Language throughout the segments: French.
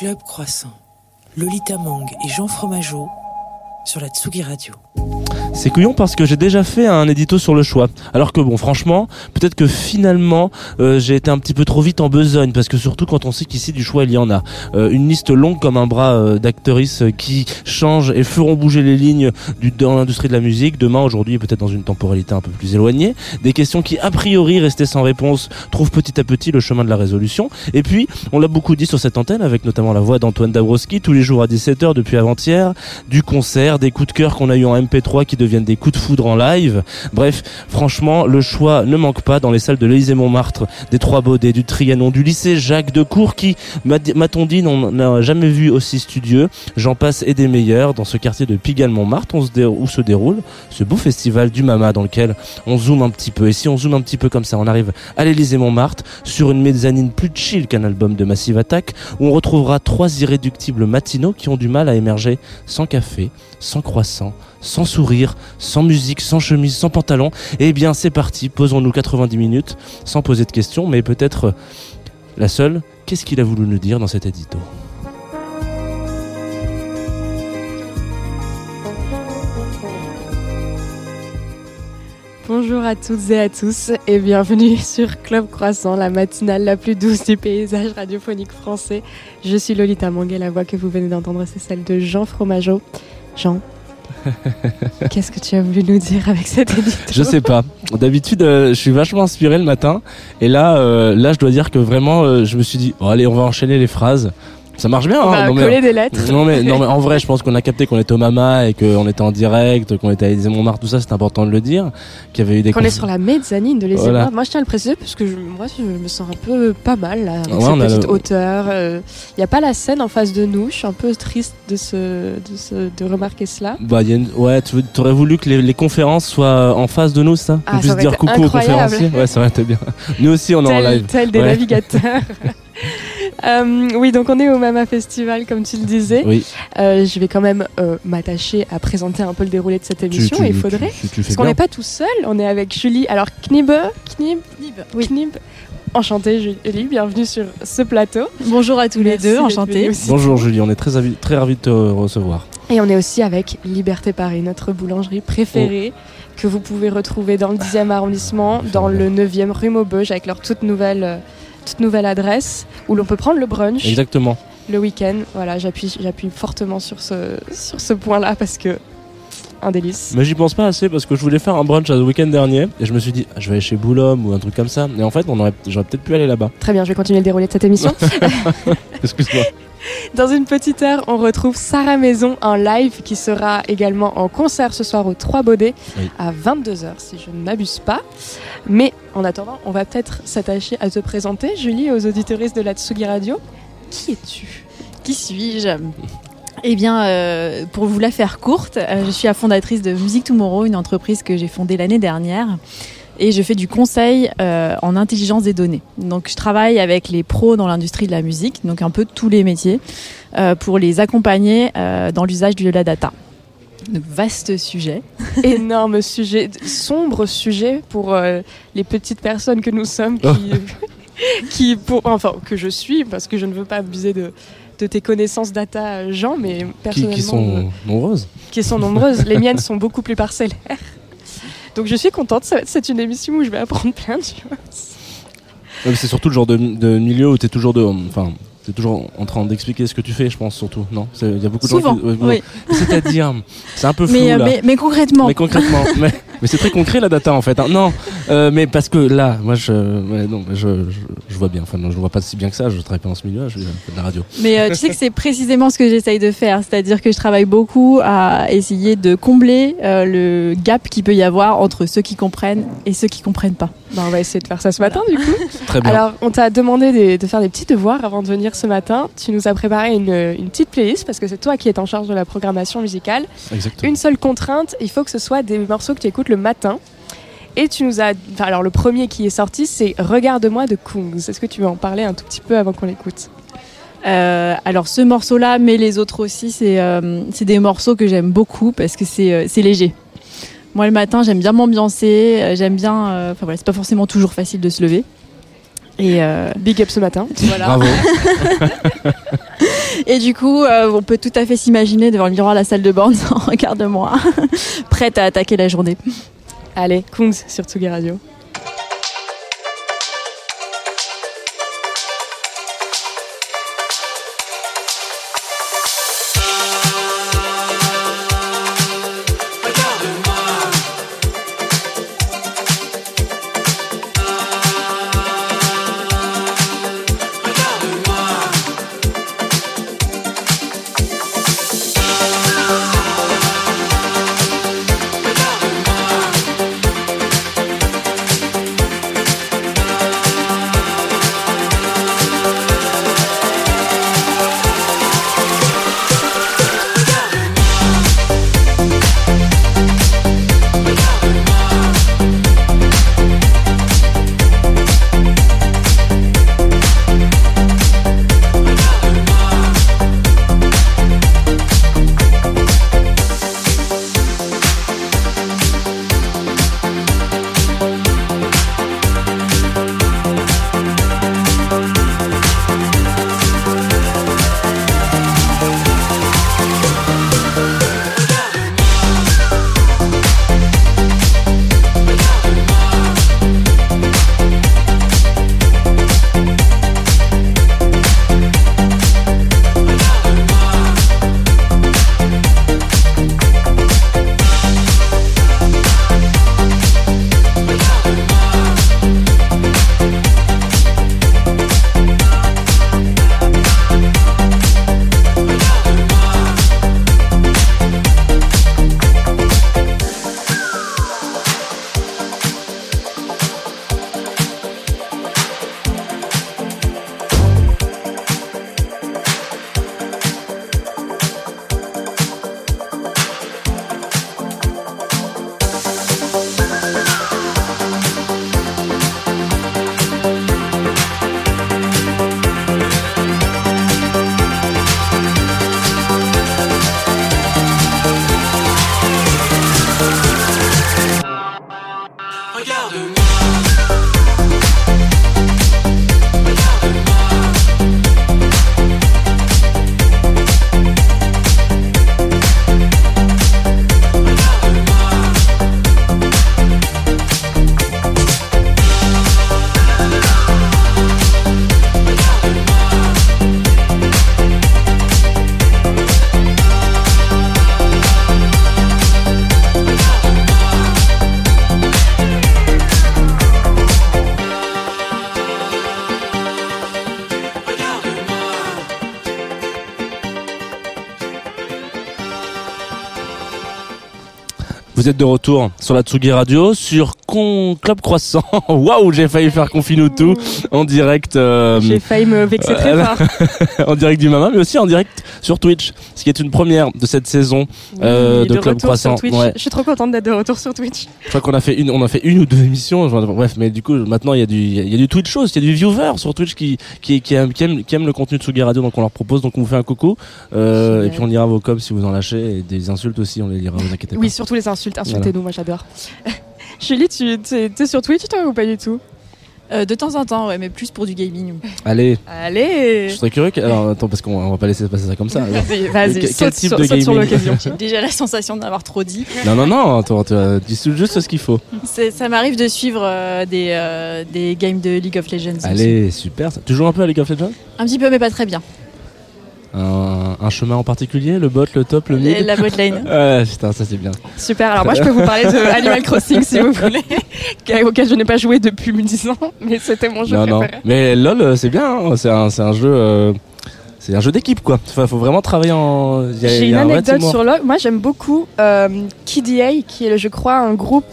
Club Croissant, Lolita Mang et Jean Fromageau sur la Tsugi Radio. C'est couillon parce que j'ai déjà fait un édito sur le choix. Alors que bon, franchement, peut-être que finalement, euh, j'ai été un petit peu trop vite en besogne parce que surtout quand on sait qu'ici du choix il y en a. Euh, une liste longue comme un bras euh, d'actrices qui changent et feront bouger les lignes du, dans l'industrie de la musique. Demain, aujourd'hui, peut-être dans une temporalité un peu plus éloignée. Des questions qui, a priori, restaient sans réponse, trouvent petit à petit le chemin de la résolution. Et puis, on l'a beaucoup dit sur cette antenne, avec notamment la voix d'Antoine Dabrowski, tous les jours à 17h depuis avant-hier, du concert, des coups de cœur qu'on a eu en MP3 qui deviennent des coups de foudre en live. Bref, franchement, le choix ne manque pas dans les salles de l'Élysée Montmartre, des Trois Baudets, du Trianon, du lycée Jacques de Cour qui, m'a-t-on dit, n'a jamais vu aussi studieux. J'en passe et des meilleurs dans ce quartier de Pigalle Montmartre on se où se déroule ce beau festival du Mama dans lequel on zoome un petit peu. Et si on zoome un petit peu comme ça, on arrive à l'Élysée Montmartre sur une mezzanine plus chill qu'un album de Massive Attack où on retrouvera trois irréductibles matinaux qui ont du mal à émerger sans café, sans croissant, sans sourire, sans musique, sans chemise, sans pantalon. Eh bien, c'est parti, posons-nous 90 minutes, sans poser de questions, mais peut-être euh, la seule, qu'est-ce qu'il a voulu nous dire dans cet édito? Bonjour à toutes et à tous et bienvenue sur Club Croissant, la matinale la plus douce du paysage radiophonique français. Je suis Lolita Manguet, la voix que vous venez d'entendre, c'est celle de Jean Fromageau. Jean, Qu'est-ce que tu as voulu nous dire avec cette édito Je sais pas. D'habitude, euh, je suis vachement inspiré le matin. Et là, euh, là, je dois dire que vraiment, euh, je me suis dit, allez, on va enchaîner les phrases. Ça marche bien. On hein, va coller des lettres. Non mais, non mais en vrai, je pense qu'on a capté qu'on était au Mama et qu'on était en direct, qu'on était à Élysée Montmartre, tout ça, c'est important de le dire. Qu'il y avait eu des. Qu'on est sur la mezzanine de l'Élysée Montmartre. Moi, je tiens à le préciser parce que je, moi, je me sens un peu pas mal là, avec cette petite hauteur. Il euh, n'y a pas la scène en face de nous. Je suis un peu triste de ce, de, ce, de remarquer cela. Bah, y a une... ouais, tu aurais voulu que les, les, conférences soient en face de nous, ça? Ah, puisse dire coucou aux conférenciers? Ouais, ça aurait été bien. Nous aussi, on est en live. Tel des navigateurs. Euh, oui, donc on est au Mama Festival, comme tu le disais. Oui. Euh, je vais quand même euh, m'attacher à présenter un peu le déroulé de cette émission. il faudrait. parce qu'on n'est pas tout seul, on est avec Julie. Alors, Knib, Knib, oui. Knib. Enchantée Julie, bienvenue sur ce plateau. Bonjour à tous les deux, enchantée. Bonjour Julie, on est très, très ravis de te recevoir. Et on est aussi avec Liberté Paris, notre boulangerie préférée. Oh. que vous pouvez retrouver dans le 10e arrondissement, dans le 9e rue Maubeuge, avec leur toute nouvelle toute nouvelle adresse où l'on peut prendre le brunch. Exactement. Le week-end. Voilà, j'appuie, j'appuie fortement sur ce, sur ce point-là parce que un délice. Mais j'y pense pas assez parce que je voulais faire un brunch le week-end dernier et je me suis dit je vais aller chez Boulogne ou un truc comme ça. Et en fait, on aurait, j'aurais peut-être pu aller là-bas. Très bien, je vais continuer le déroulé de cette émission. Excuse-moi. Dans une petite heure, on retrouve Sarah Maison en live qui sera également en concert ce soir au 3 Baudets à 22h si je ne m'abuse pas. Mais en attendant, on va peut-être s'attacher à te présenter, Julie, aux auditoristes de la Tsugi Radio. Qui es-tu? Qui suis-je? Eh bien, euh, pour vous la faire courte, euh, je suis la fondatrice de Music Tomorrow, une entreprise que j'ai fondée l'année dernière et je fais du conseil euh, en intelligence des données. Donc je travaille avec les pros dans l'industrie de la musique, donc un peu tous les métiers, euh, pour les accompagner euh, dans l'usage de la data. Donc, vaste sujet. Énorme sujet, sombre sujet pour les petites personnes que nous sommes qui, qui pour, enfin que je suis parce que je ne veux pas abuser de, de tes connaissances data, Jean, mais personnellement. Qui, qui sont nombreuses. Qui sont nombreuses. Les miennes sont beaucoup plus parcellaires. Donc je suis contente, c'est une émission où je vais apprendre plein de choses. c'est surtout le genre de, de milieu où tu es toujours de. Enfin, c'est toujours en train d'expliquer ce que tu fais, je pense, surtout. Non? Il y a beaucoup de gens qui. oui. C'est-à-dire, c'est un peu flou. Mais, là. Mais, mais, concrètement. Mais concrètement. mais, c'est très concret la data en fait. Hein. Non, euh, mais parce que là, moi, je, non, je, je, vois bien. Enfin, non, je vois pas si bien que ça. Je travaille pas dans ce milieu, je fais de la radio. Mais euh, tu sais que c'est précisément ce que j'essaye de faire. C'est-à-dire que je travaille beaucoup à essayer de combler euh, le gap qu'il peut y avoir entre ceux qui comprennent et ceux qui comprennent pas. Bah, on va essayer de faire ça ce matin, du coup. Très bien. Alors, on t'a demandé de, faire des petits devoirs avant de venir ce matin. Tu nous as préparé une, une petite playlist parce que c'est toi qui es en charge de la programmation musicale. Exactement. Une seule contrainte, il faut que ce soit des morceaux que tu écoutes le matin. Et tu nous as. alors, le premier qui est sorti, c'est Regarde-moi de Kungs. Est-ce que tu veux en parler un tout petit peu avant qu'on l'écoute? Euh, alors ce morceau-là, mais les autres aussi, c'est euh, des morceaux que j'aime beaucoup parce que c'est euh, léger. Moi le matin, j'aime bien m'ambiancer, euh, j'aime bien. Euh, enfin voilà, c'est pas forcément toujours facile de se lever. Et euh, big up ce matin. Voilà. Bravo. Et du coup, euh, on peut tout à fait s'imaginer devant le miroir de la salle de borne, regarde-moi, prête à attaquer la journée. Allez, Kungs sur Tsugi Radio. Vous êtes de retour sur la Tsugi Radio, sur Con Club Croissant. Waouh, j'ai failli faire tout en direct. Euh, j'ai failli me vexer très euh, fort. en direct du Mama, mais aussi en direct sur Twitch, ce qui est une première de cette saison euh, de, Club Croissant. Ouais. Je suis trop contente d'être de retour sur Twitch. Je crois qu'on a fait une, on a fait une ou deux émissions. Bref, mais du coup, maintenant il y a du, il y a du Twitch show, il y a du viewer sur Twitch qui, qui, qui, aime, qui, aime, le contenu de Tsugi Radio, donc on leur propose, donc on vous fait un coucou, euh, et puis on lira vos coms si vous en lâchez, et des insultes aussi, on les lira, vous inquiétez pas. Oui, surtout les insultes, insultez-nous, moi j'adore. Julie, tu es sur Twitch toi ou pas du tout? Euh, de temps en temps, ouais, mais plus pour du gaming. Allez. Allez. Je serais curieux. Alors attends, parce qu'on va pas laisser passer ça comme ça. Vas-y, vas-y. Quel type de gaming l'occasion. J'ai déjà la sensation d'avoir trop dit. Non, non, non. Attends, dis juste ce qu'il faut. Ça m'arrive de suivre euh, des, euh, des games de League of Legends. Allez, super. Tu joues un peu à League of Legends? Un petit peu, mais pas très bien. Un, chemin en particulier Le bot, le top, le mid La bot lane. ouais, putain, ça c'est bien. Super, alors moi je peux vous parler de Animal Crossing si vous voulez, auquel je n'ai pas joué depuis 10 ans, mais c'était mon jeu non, préféré. Non. Mais LOL, euh, c'est bien, hein. c'est un, un, jeu. Euh, c'est un jeu d'équipe quoi. Il faut vraiment travailler en. J'ai une anecdote sur LOL. Moi j'aime beaucoup euh, KDA, qui est, je crois, un groupe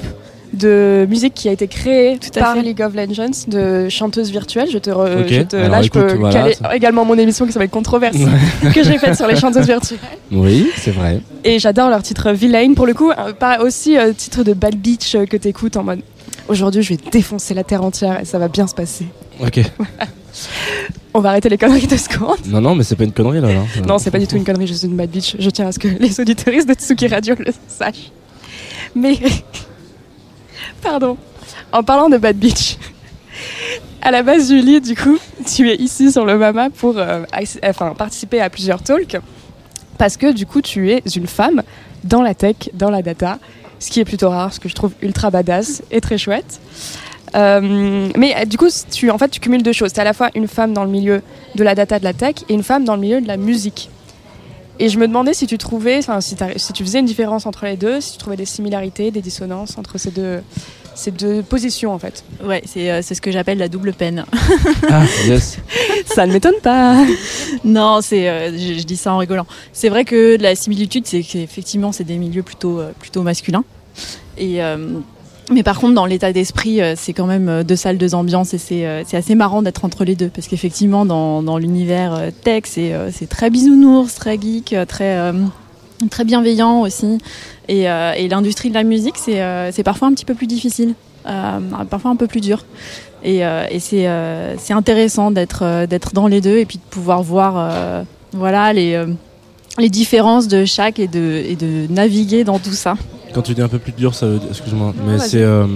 de musique qui a été créée par League of Legends, de chanteuse virtuelle. Je te, là, je peux caler également mon émission qui s'appelle Controverse, que j'ai faite sur les chanteuses virtuelles. Oui, c'est vrai. Et j'adore leur titre Villain, pour le coup, euh, pas aussi euh, titre de Bad Beach euh, que t'écoutes en mode aujourd'hui je vais défoncer la terre entière et ça va bien se passer. Ok. On va arrêter les conneries de secondes. Non, non, mais c'est pas une connerie là. Hein. Non, c'est pas du tout une connerie, je suis une Bad Beach. Je tiens à ce que les auditoristes de Tsuki Radio le sachent. Mais Pardon. En parlant de Bad Beach, à la base, Julie, du coup, tu es ici sur le Mama pour euh, enfin, participer à plusieurs talks parce que du coup, tu es une femme dans la tech, dans la data, ce qui est plutôt rare, ce que je trouve ultra badass et très chouette. Euh, mais du coup, tu, en fait, tu cumules deux choses. Tu es à la fois une femme dans le milieu de la data, de la tech, et une femme dans le milieu de la musique. Et je me demandais si tu trouvais, enfin, si, si, tu faisais une différence entre les deux, si tu trouvais des similarités, des dissonances entre ces deux, ces deux positions, en fait. Ouais, c'est euh, ce que j'appelle la double peine. Ah, yes. ça ne m'étonne pas. Non, c'est, euh, je, dis ça en rigolant. C'est vrai que la similitude, c'est qu'effectivement, c'est des milieux plutôt, euh, plutôt masculins. Et mais par contre, dans l'état d'esprit, euh, c'est quand même euh, deux salles, deux ambiances et c'est euh, assez marrant d'être entre les deux parce qu'effectivement, dans, l'univers tech, c'est très bisounours, très geek, très, très bienveillant aussi. Et, l'industrie de la musique, c'est parfois un petit peu plus difficile, parfois un peu plus dur. Et, c'est intéressant d'être dans les deux et puis de pouvoir voir voilà, les, différences de chaque et de naviguer dans tout ça. Quand tu dis un peu plus dur, ça veut dire, excuse-moi, mais c'est, euh,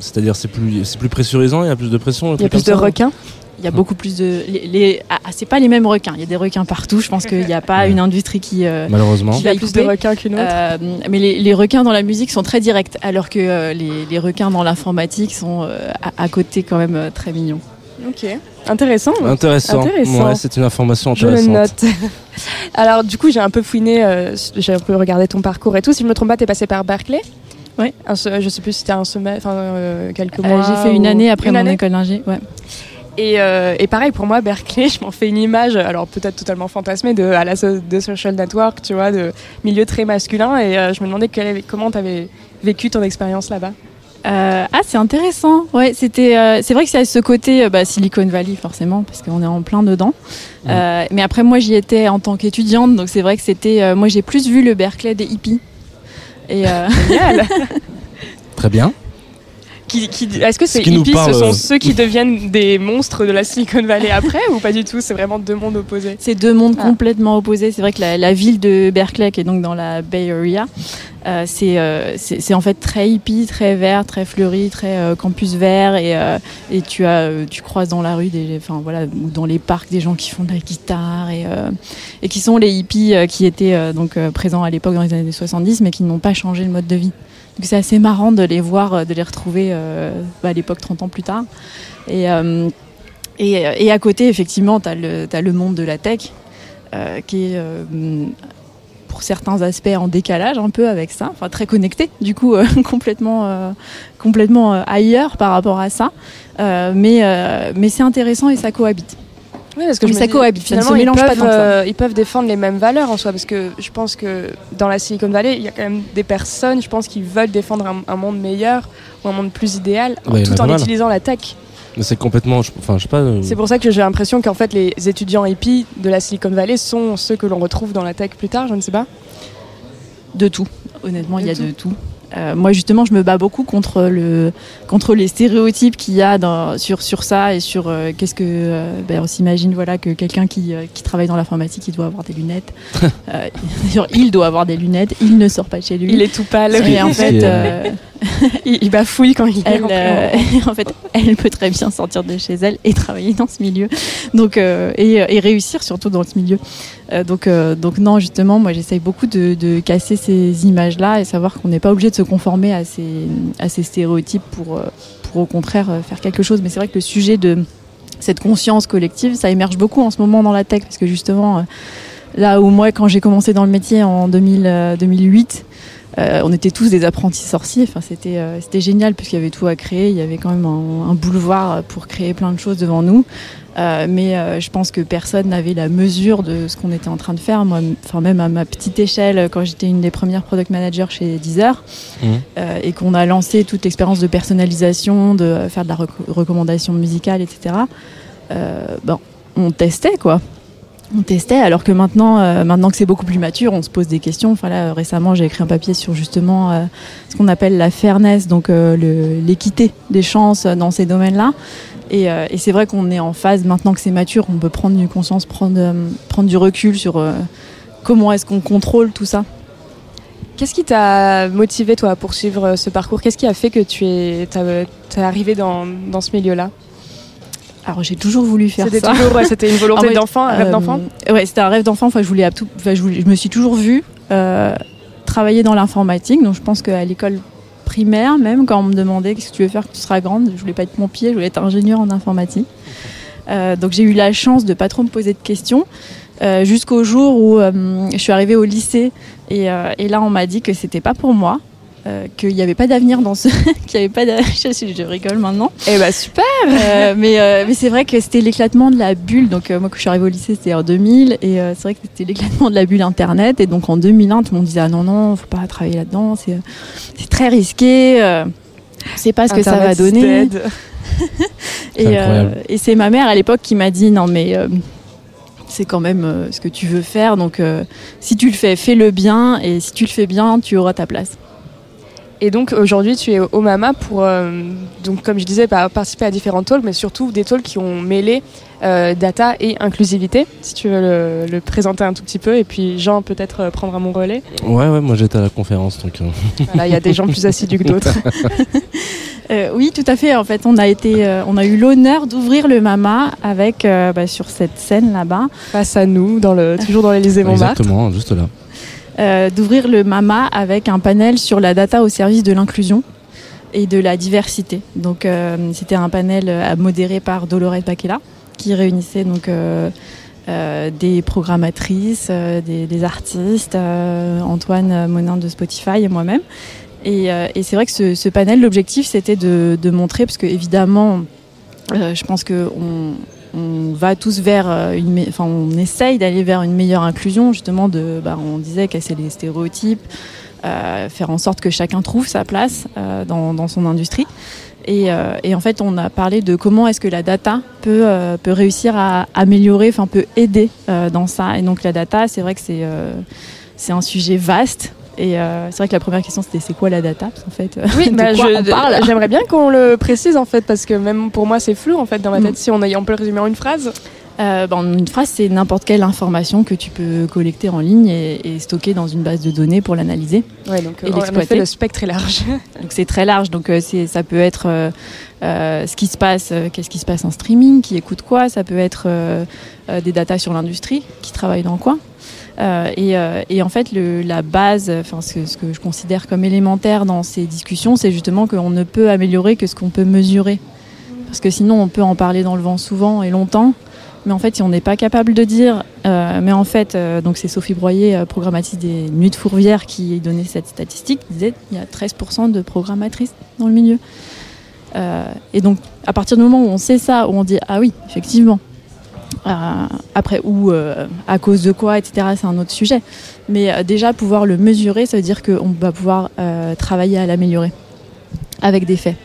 c'est-à-dire c'est plus, c'est plus pressurisant, il y a plus de pression. Il y a plus de requins. Il y a beaucoup plus de. Les, ah, c'est pas les mêmes requins. Il y a des requins partout. Je pense qu'il n'y a pas une industrie qui. Euh, Malheureusement. il y a plus de requins qu'une autre. Euh, mais les, requins dans la musique sont très directs, alors que les, requins dans l'informatique sont à, côté quand même très mignons. Ok. Intéressant. Intéressant. Ouais, c'est une information intéressante. Je le note. Alors, du coup, j'ai un peu fouiné, euh, j'ai un peu regardé ton parcours et tout. Si je me trompe pas, tu es passé par Berkeley Oui. je sais plus si c'était un enfin euh, quelques euh, mois. j'ai fait une année après mon école d'ingé. Ouais. Et, et, pareil pour moi, Berkeley, je m'en fais une image, alors peut-être totalement fantasmée, de, à la de social network, tu vois, de milieu très masculin. Et je me demandais comment tu avais vécu ton expérience là-bas. Euh, ah, c'est intéressant. Ouais, c'était. Euh, c'est vrai que c'est ce côté euh, bah, Silicon Valley forcément, parce qu'on est en plein dedans. mais après, moi, j'y étais en tant qu'étudiante, donc c'est vrai que c'était. moi, j'ai plus vu le Berkeley des hippies. Et génial. Très bien. Est-ce que ces hippies, ce sont ceux qui deviennent des monstres de la Silicon Valley après ou pas du tout C'est vraiment deux mondes opposés? C'est deux mondes ah. complètement opposés. C'est vrai que la, ville de Berkeley, qui est donc dans la Bay Area, euh, euh, c'est en fait très hippie, très vert, très fleuri, très euh, campus vert et, et tu as tu croises dans la rue des enfin voilà ou dans les parcs des gens qui font de la guitare et et qui sont les hippies qui étaient donc présents à l'époque dans les années 70 mais qui n'ont pas changé le mode de vie. Donc c'est assez marrant de les voir, de les retrouver bah, à l'époque 30 ans plus tard. Et, et, à côté, effectivement, tu as, le monde de la tech, qui est pour certains aspects en décalage un peu avec ça, enfin très connecté, du coup euh, complètement, euh, complètement euh, ailleurs par rapport à ça. mais c'est intéressant et ça cohabite. Oui, parce que ça cohabite. Finalement, ils peuvent, ils peuvent défendre les mêmes valeurs en soi, parce que je pense que dans la Silicon Valley, il y a quand même des personnes, je pense, qui veulent défendre un, monde meilleur ou un monde plus idéal, tout en utilisant la tech. C'est complètement. Enfin, je sais pas. Euh, c'est pour ça que j'ai l'impression qu'en fait, les étudiants hippies de la Silicon Valley sont ceux que l'on retrouve dans la tech plus tard, je ne sais pas. De tout. Honnêtement, il y a de tout. Euh, moi justement, je me bats beaucoup contre le contre les stéréotypes qu'il y a dans, sur sur ça et sur euh, qu'est-ce que euh, ben, on s'imagine voilà que quelqu'un qui, qui travaille dans l'informatique, il doit avoir des lunettes. D'ailleurs, il doit avoir des lunettes. Il ne sort pas de chez lui. Il est tout pâle. Et en fait, il, bafouille quand il elle, en fait, elle peut très bien sortir de chez elle et travailler dans ce milieu. Donc et, et réussir surtout dans ce milieu. Euh, donc, euh, donc non, justement, moi j'essaye beaucoup de, casser ces images-là et savoir qu'on n'est pas obligé de se conformer à ces, stéréotypes pour, euh, au contraire faire quelque chose. Mais c'est vrai que le sujet de cette conscience collective, ça émerge beaucoup en ce moment dans la tech parce que justement, là où moi quand j'ai commencé dans le métier en 2000, 2008, on était tous des apprentis sorciers. Enfin, c'était c'était génial puisqu'il y avait tout à créer. Il y avait quand même un, boulevard pour créer plein de choses devant nous. Euh, mais euh, je pense que personne n'avait la mesure de ce qu'on était en train de faire. Moi, enfin même à ma petite échelle, quand j'étais une des premières product managers chez Deezer, mmh. euh, et qu'on a lancé toute l'expérience de personnalisation, de faire de la recommandation musicale, etc. bon, on testait quoi. On testait, alors que maintenant, maintenant que c'est beaucoup plus mature, on se pose des questions. Enfin là, récemment, j'ai écrit un papier sur justement ce qu'on appelle la fairness, donc l'équité des chances dans ces domaines-là. Euh, et, c'est vrai qu'on est en phase, maintenant que c'est mature, on peut prendre une conscience, prendre, euh, prendre du recul sur euh, comment est-ce qu'on contrôle tout ça. Qu'est-ce qui t'a motivé, toi, à poursuivre ce parcours? Qu'est-ce qui a fait que tu es, es arrivé dans, dans ce milieu-là? Alors j'ai toujours voulu faire C'était ça. toujours, ouais, c'était une volonté fait, d'enfant, un rêve Euh, d'enfant. Ouais, c'était un rêve d'enfant. Enfin, je voulais, tout- enfin, je, voulais- je me suis toujours vue euh, travailler dans l'informatique. Donc, je pense qu'à l'école primaire, même quand on me demandait qu'est-ce que tu veux faire quand tu seras grande, je voulais pas être pompier, je voulais être ingénieur en informatique. Euh, donc, j'ai eu la chance de pas trop me poser de questions. euh, Jusqu'au jour où euh, je suis arrivée au lycée et, euh, et là on m'a dit que c'était pas pour moi, euh, qu'il n'y avait pas d'avenir dans ce, qu'il avait pas. Je, je rigole maintenant. Eh bah super Euh, mais euh, mais c'est vrai que c'était l'éclatement de la bulle. Donc moi quand je suis arrivée au lycée c'était en 2000 et c'est vrai que c'était l'éclatement de la bulle internet et donc en 2001 tout le monde disait ah non non faut pas travailler là-dedans c'est c'est très risqué. On sait pas ce que ça va donner. Et, et c'est ma mère à l'époque qui m'a dit non mais c'est quand même euh, ce que tu veux faire donc euh, si tu le fais fais-le bien et si tu le fais bien tu auras ta place. Et donc aujourd'hui, tu es au Mama pour, euh, donc comme je disais, par- participer à différents talks, mais surtout des talks qui ont mêlé euh, data et inclusivité. Si tu veux le, le présenter un tout petit peu, et puis Jean peut-être euh, prendra mon relais. Ouais, ouais, moi j'étais à la conférence, donc. euh, Voilà, il y a des gens plus assidus que d'autres. Euh, oui, tout à fait. En fait, on a été, euh, on a eu l'honneur d'ouvrir le Mama avec euh, bah, sur cette scène là-bas, Face à nous, dans le, toujours dans l'Élysée Montmartre. Exactement, juste là. Euh, d'ouvrir le Mama avec un panel sur la data au service de l'inclusion et de la diversité. Donc, euh, c'était un panel euh, modéré par Dolores Baquela qui réunissait donc des programmatrices, des, artistes, Antoine Monin de Spotify et moi-même. Et, c'est vrai que ce, panel, l'objectif, c'était de, de montrer, parce que évidemment, je pense que on, va tous vers euh, une, enfin, on essaye d'aller vers une meilleure inclusion, justement. De, bah, on disait casser les stéréotypes, euh, faire en sorte que chacun trouve sa place euh, dans, dans son industrie. Et, euh, et en fait, on a parlé de comment est-ce que la data peut, euh, peut réussir à améliorer, enfin peut aider euh, dans ça. Et donc la data, c'est vrai que c'est c'est un sujet vaste. Et euh, c'est vrai que la première question c'était c'est quoi la data Parce qu'en fait, euh, Oui, de bah, quoi je- on parle? j'aimerais bien qu'on le précise en fait, parce que même pour moi c'est flou en fait dans ma Mm. tête. Si on, a, on peut le résumer en une phrase. Euh, ben, une phrase, c'est n'importe quelle information que tu peux collecter en ligne et, et stocker dans une base de données pour l'analyser. Ouais, donc Et en l'exploiter. le spectre est large. Donc c'est très large. Donc euh, c'est, ça peut être euh, ce qui se passe, qu'est-ce qui se passe en streaming, qui écoute quoi. Ça peut être des datas sur l'industrie, qui travaille dans quoi. Euh, et, euh, et en fait, la base, enfin ce, que- je considère comme élémentaire dans ces discussions, c'est justement qu'on ne peut améliorer que ce qu'on peut mesurer. Parce que sinon, on peut en parler dans le vent souvent et longtemps. Mais en fait, si on n'est pas capable de dire, euh, mais en fait, donc c'est Sophie Broyer, euh, programmatrice des Nuits de Fourvière, qui donnait cette statistique, disait il y a 13% de programmatrices dans le milieu. Et donc, à partir du moment où on sait ça, où on dit ah oui, effectivement. Euh, après, ou euh, à cause de quoi, etc., c'est un autre sujet. Mais euh, déjà, pouvoir le mesurer, ça veut dire qu'on va pouvoir euh, travailler à l'améliorer avec des faits.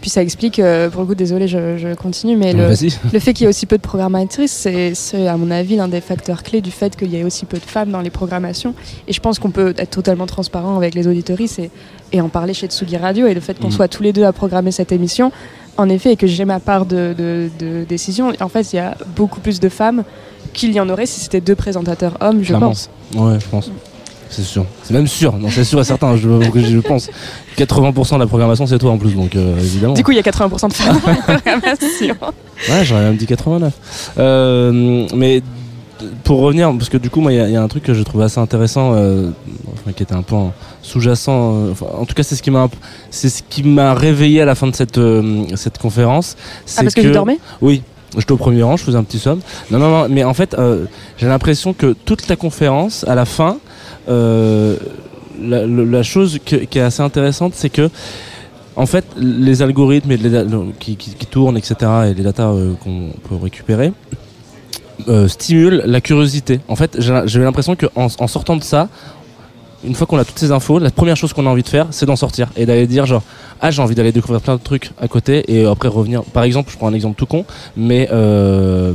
Puis ça explique, euh, pour le coup, désolé, je, je continue, mais le, fait qu'il y ait aussi peu de programmatrices, c'est, à mon avis l'un des facteurs clés du fait qu'il y ait aussi peu de femmes dans les programmations. Et je pense qu'on peut être totalement transparent avec les auditories et, et en parler chez Tsugi Radio. Et le fait qu'on Mhm. soit tous les deux à programmer cette émission, en effet, et que j'ai ma part de, de- de décision, en fait, il y a beaucoup plus de femmes qu'il y en aurait si c'était deux présentateurs hommes, je Clairement. pense. Ouais, je pense. C'est sûr. C'est même sûr. Non, c'est sûr et certain. Je, je pense. 80% de la programmation, c'est toi en plus, donc euh, évidemment. Du coup, il y a 80% de femmes dans les programmations. Ouais, j'aurais même dit 89. Euh, mais pour revenir, parce que du coup, moi, il y, a- il y a un truc que je trouve assez intéressant, euh, enfin, qui était un peu en sous-jacent. euh, enfin, en tout cas, c'est ce qui m'a, c'est ce qui m'a réveillé à la fin de cette euh, cette conférence. Ah, parce que, tu dormais Oui. J'étais au premier rang, je faisais un petit somme. Non, non, non, mais en fait, euh, j'ai l'impression que toute la conférence, à la fin, euh, la, chose que- qui est assez intéressante, c'est que, en fait, les algorithmes et les da- qui, qui- qui tournent, etc., et les datas euh, qu'on peut récupérer, stimulent la curiosité. En fait, j'ai l'impression qu'en en sortant de ça, une fois qu'on a toutes ces infos, la première chose qu'on a envie de faire, c'est d'en sortir et d'aller dire genre ah j'ai envie d'aller découvrir plein de trucs à côté et après revenir. Par exemple, je prends un exemple tout con, mais euh,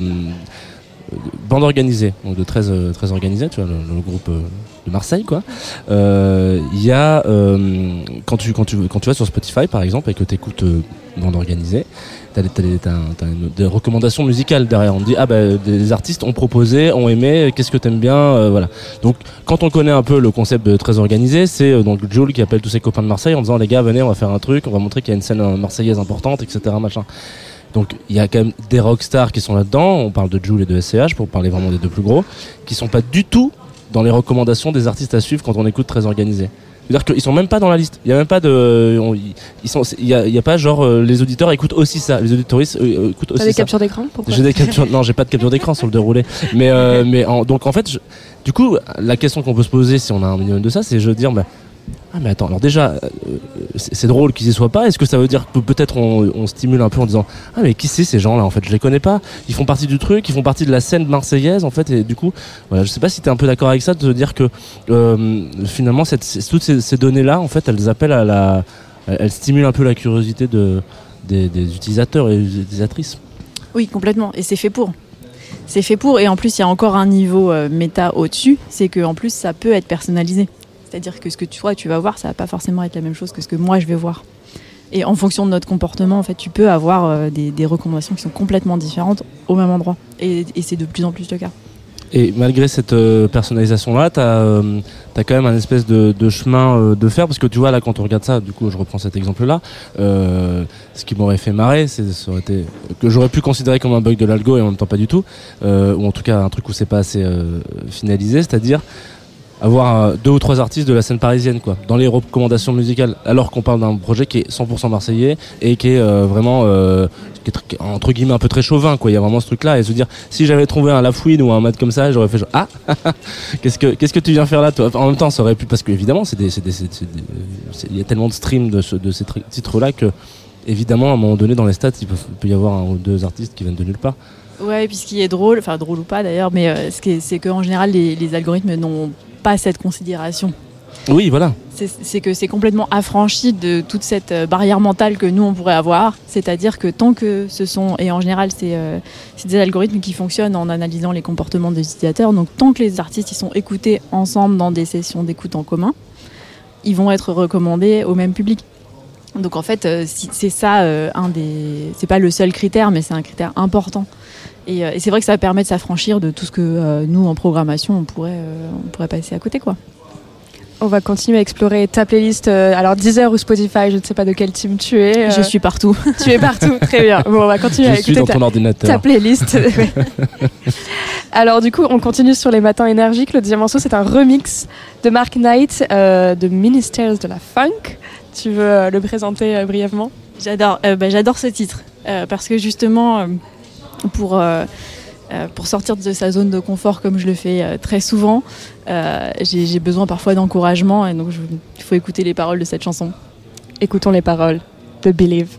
bande organisée, donc de 13, euh, 13 organisés, tu vois, le, groupe euh, de Marseille, quoi. Euh, Il y a, euh, quand, tu, quand, tu, quand tu vas sur Spotify, par exemple, et que tu écoutes euh, bande organisée, t'as des, recommandations musicales derrière. On dit, ah bah, des artistes ont proposé, ont aimé, qu'est-ce que t'aimes bien, euh, voilà. Donc, quand on connaît un peu le concept de très organisé, c'est euh, donc Jules qui appelle tous ses copains de Marseille en disant, les gars, venez, on va faire un truc, on va montrer qu'il y a une scène euh, marseillaise importante, etc.. Donc il y a quand même des rockstars qui sont là-dedans. On parle de Jules et de SCH pour parler vraiment des deux plus gros, qui sont pas du tout dans les recommandations des artistes à suivre quand on écoute très organisé. C'est-à-dire qu'ils sont même pas dans la liste. Il y a même pas de, on- ils sont, il y a, y a pas genre euh, les auditeurs écoutent aussi ça, les auditoristes écoutent T'as aussi des ça. captures d'écran J'ai des captures, non, j'ai pas de capture d'écran sur le déroulé. Mais, euh, mais en- donc en fait, je- du coup, la question qu'on peut se poser si on a un minimum de ça, c'est je veux dire, bah, ah mais attends, alors déjà, euh, c'est c'est drôle qu'ils y soient pas. Est-ce que ça veut dire que peut-être on, stimule un peu en disant, ah mais qui c'est ces gens-là en fait, je les connais pas. Ils font partie du truc, ils font partie de la scène marseillaise en fait, et du coup, voilà, je sais pas si t'es un peu d'accord avec ça de dire que euh, finalement, toutes ces, données-là, en fait, elles appellent à la, elles stimulent un peu la curiosité de des, utilisateurs et des utilisatrices. Oui, complètement. Et c'est fait pour. C'est fait pour. Et en plus, il y a encore un niveau euh, méta au-dessus. C'est que en plus, ça peut être personnalisé. C'est-à-dire que ce que tu, toi, tu vas voir, ça va pas forcément être la même chose que ce que moi, je vais voir. Et en fonction de notre comportement, en fait, tu peux avoir euh, des, recommandations qui sont complètement différentes au même endroit. Et, et c'est de plus en plus le cas. Et malgré cette euh, personnalisation-là, tu as, quand même un espèce de, chemin euh, de faire, parce que tu vois, là, quand on regarde ça, du coup, je reprends cet exemple-là, euh, ce qui m'aurait fait marrer, c'est, que j'aurais pu considérer comme un bug de l'algo et en même temps pas du tout, euh, ou en tout cas un truc où c'est pas assez euh, finalisé, c'est-à-dire avoir euh, deux ou trois artistes de la scène parisienne, quoi, dans les recommandations musicales, alors qu'on parle d'un projet qui est 100% marseillais et qui est euh, vraiment, euh, qui est entre guillemets un peu très chauvin, quoi. Il y a vraiment ce truc-là, et se dire, si j'avais trouvé un Lafouine ou un Mad comme ça, j'aurais fait genre, ah, qu'est-ce que, qu'est-ce que tu viens faire là, toi? En même temps, ça aurait pu, parce que évidemment, c'est des, il y a tellement de streams de, ce- de ces tri- titres-là que, évidemment, à un moment donné, dans les stats, il peut, il peut y avoir un ou deux artistes qui viennent de nulle part. Ouais, et puis ce qui est drôle, enfin drôle ou pas d'ailleurs, mais euh, ce c'est qu'en général, les, les algorithmes n'ont pas cette considération. Oui, voilà. C'est que c'est complètement affranchi de toute cette euh, barrière mentale que nous on pourrait avoir. C'est-à-dire que tant que ce sont, et en général c'est euh, des algorithmes qui fonctionnent en analysant les comportements des utilisateurs, donc tant que les artistes ils sont écoutés ensemble dans des sessions d'écoute en commun, ils vont être recommandés au même public. Donc en fait euh, c'est ça euh, un des, c'est pas le seul critère, mais c'est un critère important. Et, euh, et c'est vrai que ça permet de s'affranchir de tout ce que euh, nous en programmation on pourrait, euh, on pourrait passer à côté quoi. On va continuer à explorer ta playlist. euh, alors Deezer ou Spotify, je ne sais pas de quel team tu es. euh, Je suis partout. Tu es partout, très bien. Bon, on va continuer à Je suis écouter dans ta, ton ordinateur. ta playlist. Alors du coup, on continue sur les matins énergiques. Le deuxième morceau, c'est un remix de Mark Knight euh, de Ministers de la Funk. Tu veux euh, le présenter euh, brièvement? J'adore, euh, bah, j'adore ce titre euh, parce que justement euh, pour euh, euh, pour sortir de sa zone de confort comme je le fais euh, très souvent, j'ai besoin parfois d'encouragement et donc il faut écouter les paroles de cette chanson. Écoutons les paroles de. Believe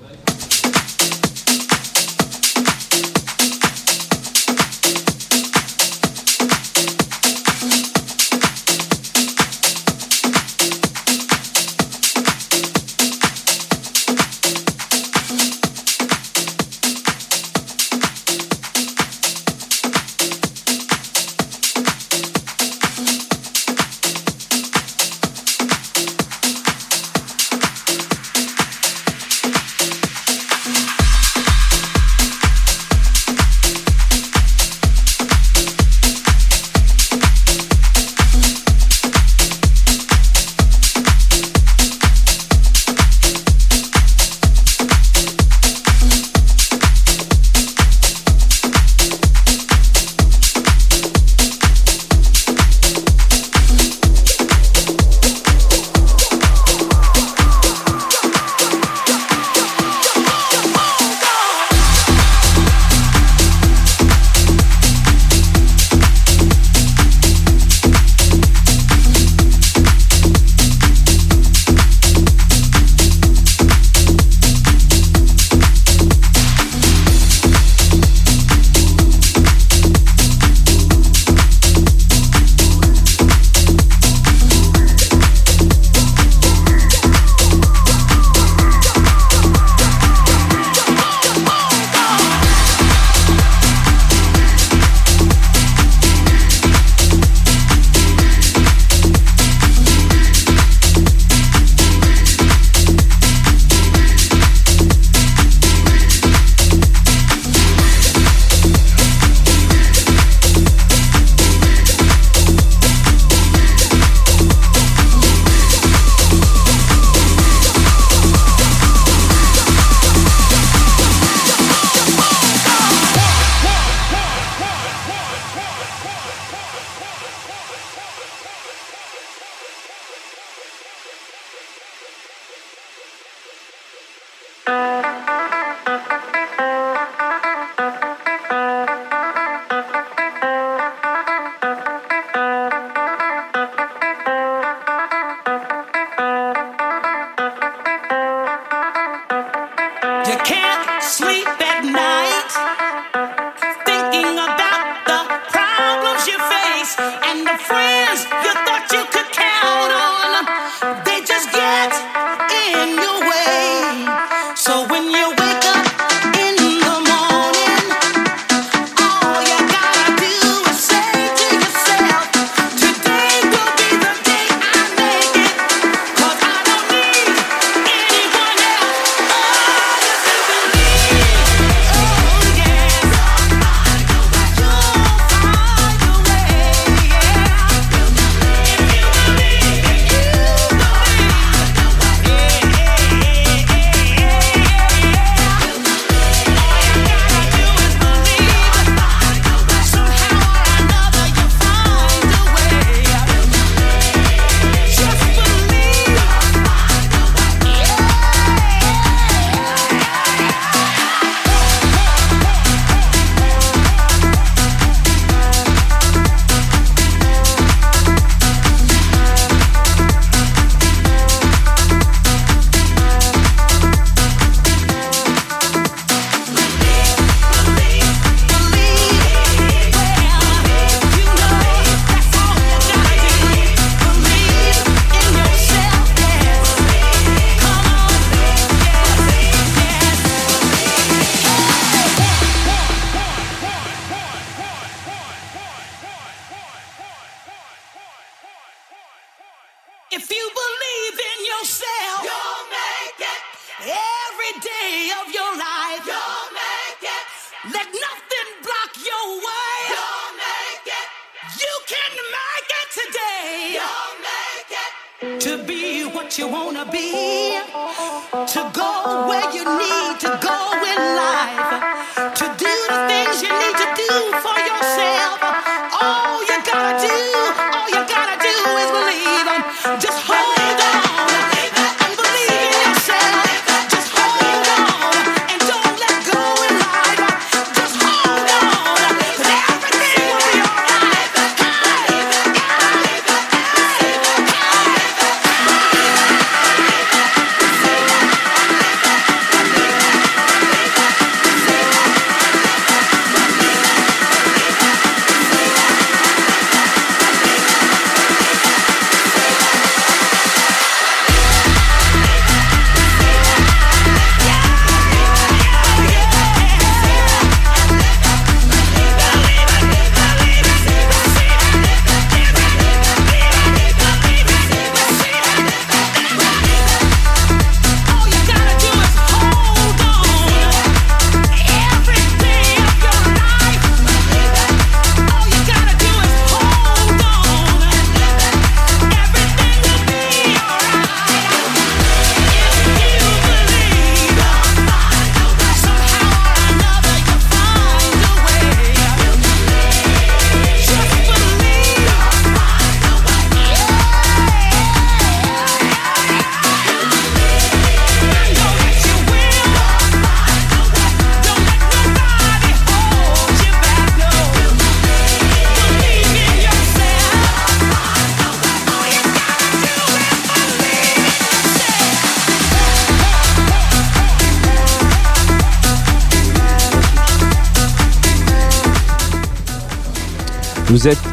Música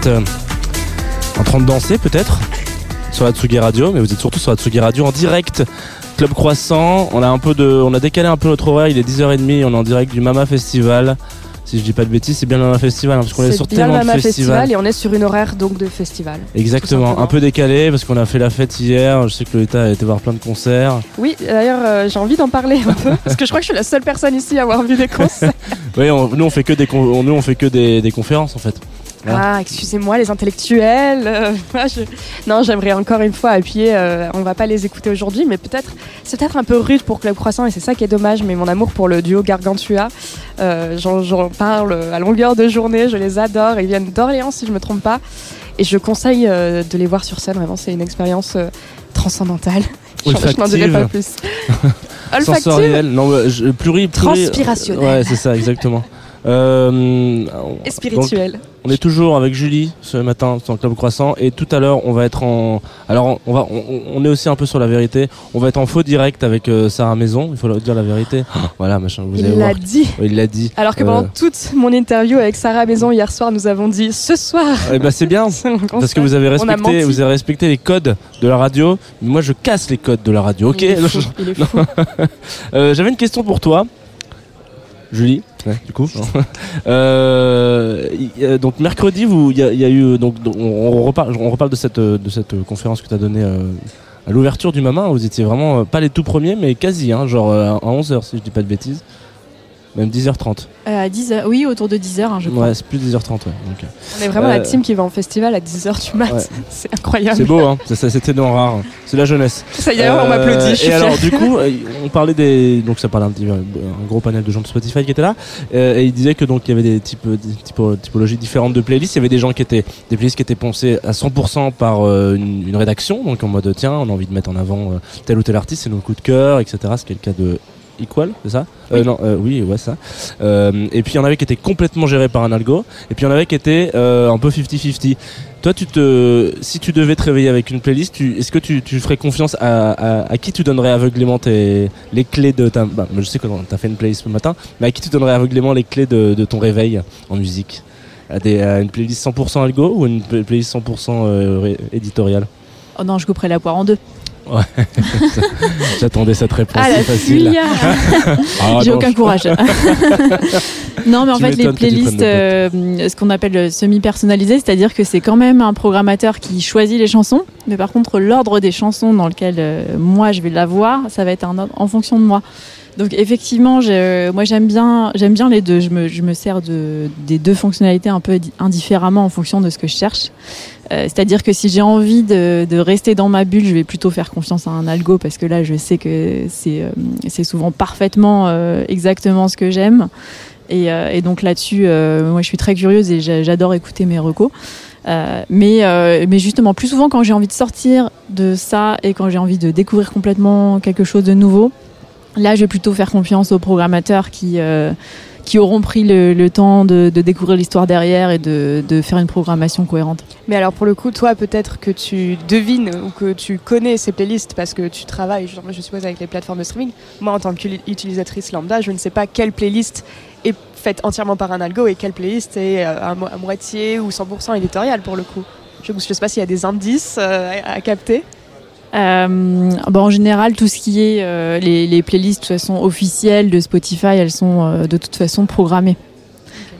êtes euh, en train de danser peut-être sur la Tsugi Radio, mais vous êtes surtout sur la Tsugi Radio en direct. Club Croissant, on a un peu de, on a décalé un peu notre horaire, il est 10h30, on est en direct du Mama Festival. Si je dis pas de bêtises, c'est bien le Mama Festival, hein, parce qu'on est, sur tellement le de Mama festivals. Festival et on est sur une horaire donc de festival. Exactement, un peu décalé parce qu'on a fait la fête hier. Je sais que l'État a été voir plein de concerts. Oui, d'ailleurs, euh, j'ai envie d'en parler un peu parce que je crois que je suis la seule personne ici à avoir vu des concerts. Oui, on- nous on fait que des, con- nous on fait que des, des conférences en fait. Ah, excusez-moi, les intellectuels. euh, moi, je- Non, j'aimerais encore une fois appuyer. euh, on va pas les écouter aujourd'hui, mais peut-être c'est peut-être un peu rude pour Club Croissant et c'est ça qui est dommage. Mais mon amour pour le duo Gargantua, euh, j'en parle à longueur de journée. Je les adore. Ils viennent d'Orléans, si je me trompe pas, et je conseille euh, de les voir sur scène. Vraiment, c'est une expérience transcendantale. Je- Je n'en dirai pas plus. Olfactive. Sensoriel, non, pluri, pluri- Transpirationnel. Ouais, c'est ça, exactement. Euh, Et donc, spirituel. on est toujours avec Julie ce matin sur le Club Croissant et tout à l'heure on va être en. Alors on va, on, on est aussi un peu sur la vérité. On va être en faux direct avec euh, Sarah Maison. Il faut leur dire la vérité. voilà, machin. Vous Il l'a dit. Il l'a dit. Alors que pendant Euh, toute mon interview avec Sarah Maison hier soir, nous avons dit ce soir. Eh ben c'est bien. Parce que vous avez respecté, vous avez respecté les codes de la radio. Moi, je casse les codes de la radio. Ok. J'avais une question pour toi, Julie. Ouais, du coup. Euh, euh, donc mercredi, vous, il y, a- il y a eu donc donc, on, reparle, on reparle de cette euh, de cette euh, conférence que tu as donnée euh, à l'ouverture du Mama. Vous étiez vraiment euh, pas les tout premiers, mais quasi, hein, genre euh, à 11h si je dis pas de bêtises. Même 10h30. Euh, à 10h, oui, autour de 10h, hein, je crois. Ouais, c'est plus 10h30. Ouais. Donc, euh, On est vraiment Euh, la team qui va en festival à 10h du mat. Ouais. C'est incroyable. c'est beau, hein. Ça, C'était dans rare. C'est la jeunesse. Ça y est, on Euh, m'applaudit. Et alors, du coup, euh, on parlait des. Donc, ça parlait un, petit, un gros panel de gens de Spotify qui étaient là. euh, et il disait que donc il y avait des, types, des typo- typologies différentes de playlists. Il y avait des gens qui étaient des playlists qui étaient pensées à 100% par euh, une, une rédaction, donc en mode tiens, on a envie de mettre en avant euh, tel ou tel artiste, c'est nos coups de cœur, etc. Ce qui est le cas de Equal, c'est ça Euh, Non, euh, oui, ouais, ça. Euh, et puis il y en avait qui étaient complètement gérés par un algo, et puis il y en avait qui étaient euh, un peu 50-50. Toi, tu te, si tu devais te réveiller avec une playlist, tu, est-ce que tu, tu ferais confiance à, à, à qui tu donnerais aveuglément tes, les clés de ta, bah, je sais que tu as fait une playlist ce matin, mais à qui tu donnerais aveuglément les clés de, de ton réveil en musique? À, des, à une playlist 100% algo ou une pla- playlist 100% euh, ré- éditoriale? Oh non, je couperai la poire en deux. J'attendais cette réponse Ah, la facile. Ah, J'ai aucun je- courage. non, mais en Tu fait, les playlists, euh, ce qu'on appelle euh, semi-personnalisées, c'est-à-dire que c'est quand même un programmateur qui choisit les chansons, mais par contre, l'ordre des chansons dans lequel euh, moi je vais l'avoir, ça va être un ordre en fonction de moi. Donc effectivement, moi j'aime bien, j'aime bien les deux. Je me, je me sers de, des deux fonctionnalités un peu indifféremment en fonction de ce que je cherche. Euh, c'est-à-dire que si j'ai envie de, rester dans ma bulle, je vais plutôt faire confiance à un algo parce que là, je sais que c'est c'est souvent parfaitement exactement ce que j'aime. Et, donc là-dessus, moi je suis très curieuse et j'adore écouter mes recos. Euh, mais, euh, justement, plus souvent quand j'ai envie de sortir de ça et quand j'ai envie de découvrir complètement quelque chose de nouveau, là, je vais plutôt faire confiance aux programmateurs qui, euh, qui auront pris le, temps de, découvrir l'histoire derrière et de, faire une programmation cohérente. Mais alors pour le coup, toi peut-être que tu devines ou que tu connais ces playlists parce que tu travailles, je suppose, avec les plateformes de streaming. Moi, en tant qu'utilisatrice lambda, je ne sais pas quelle playlist est faite entièrement par un algo et quelle playlist est euh, à, moitié ou 100% éditorial pour le coup. Je ne sais pas s'il y a des indices euh, à, capter. Euh, bon, en général, tout ce qui est euh, les, les, playlists de toute façon officielles de Spotify, elles sont euh, de toute façon programmées.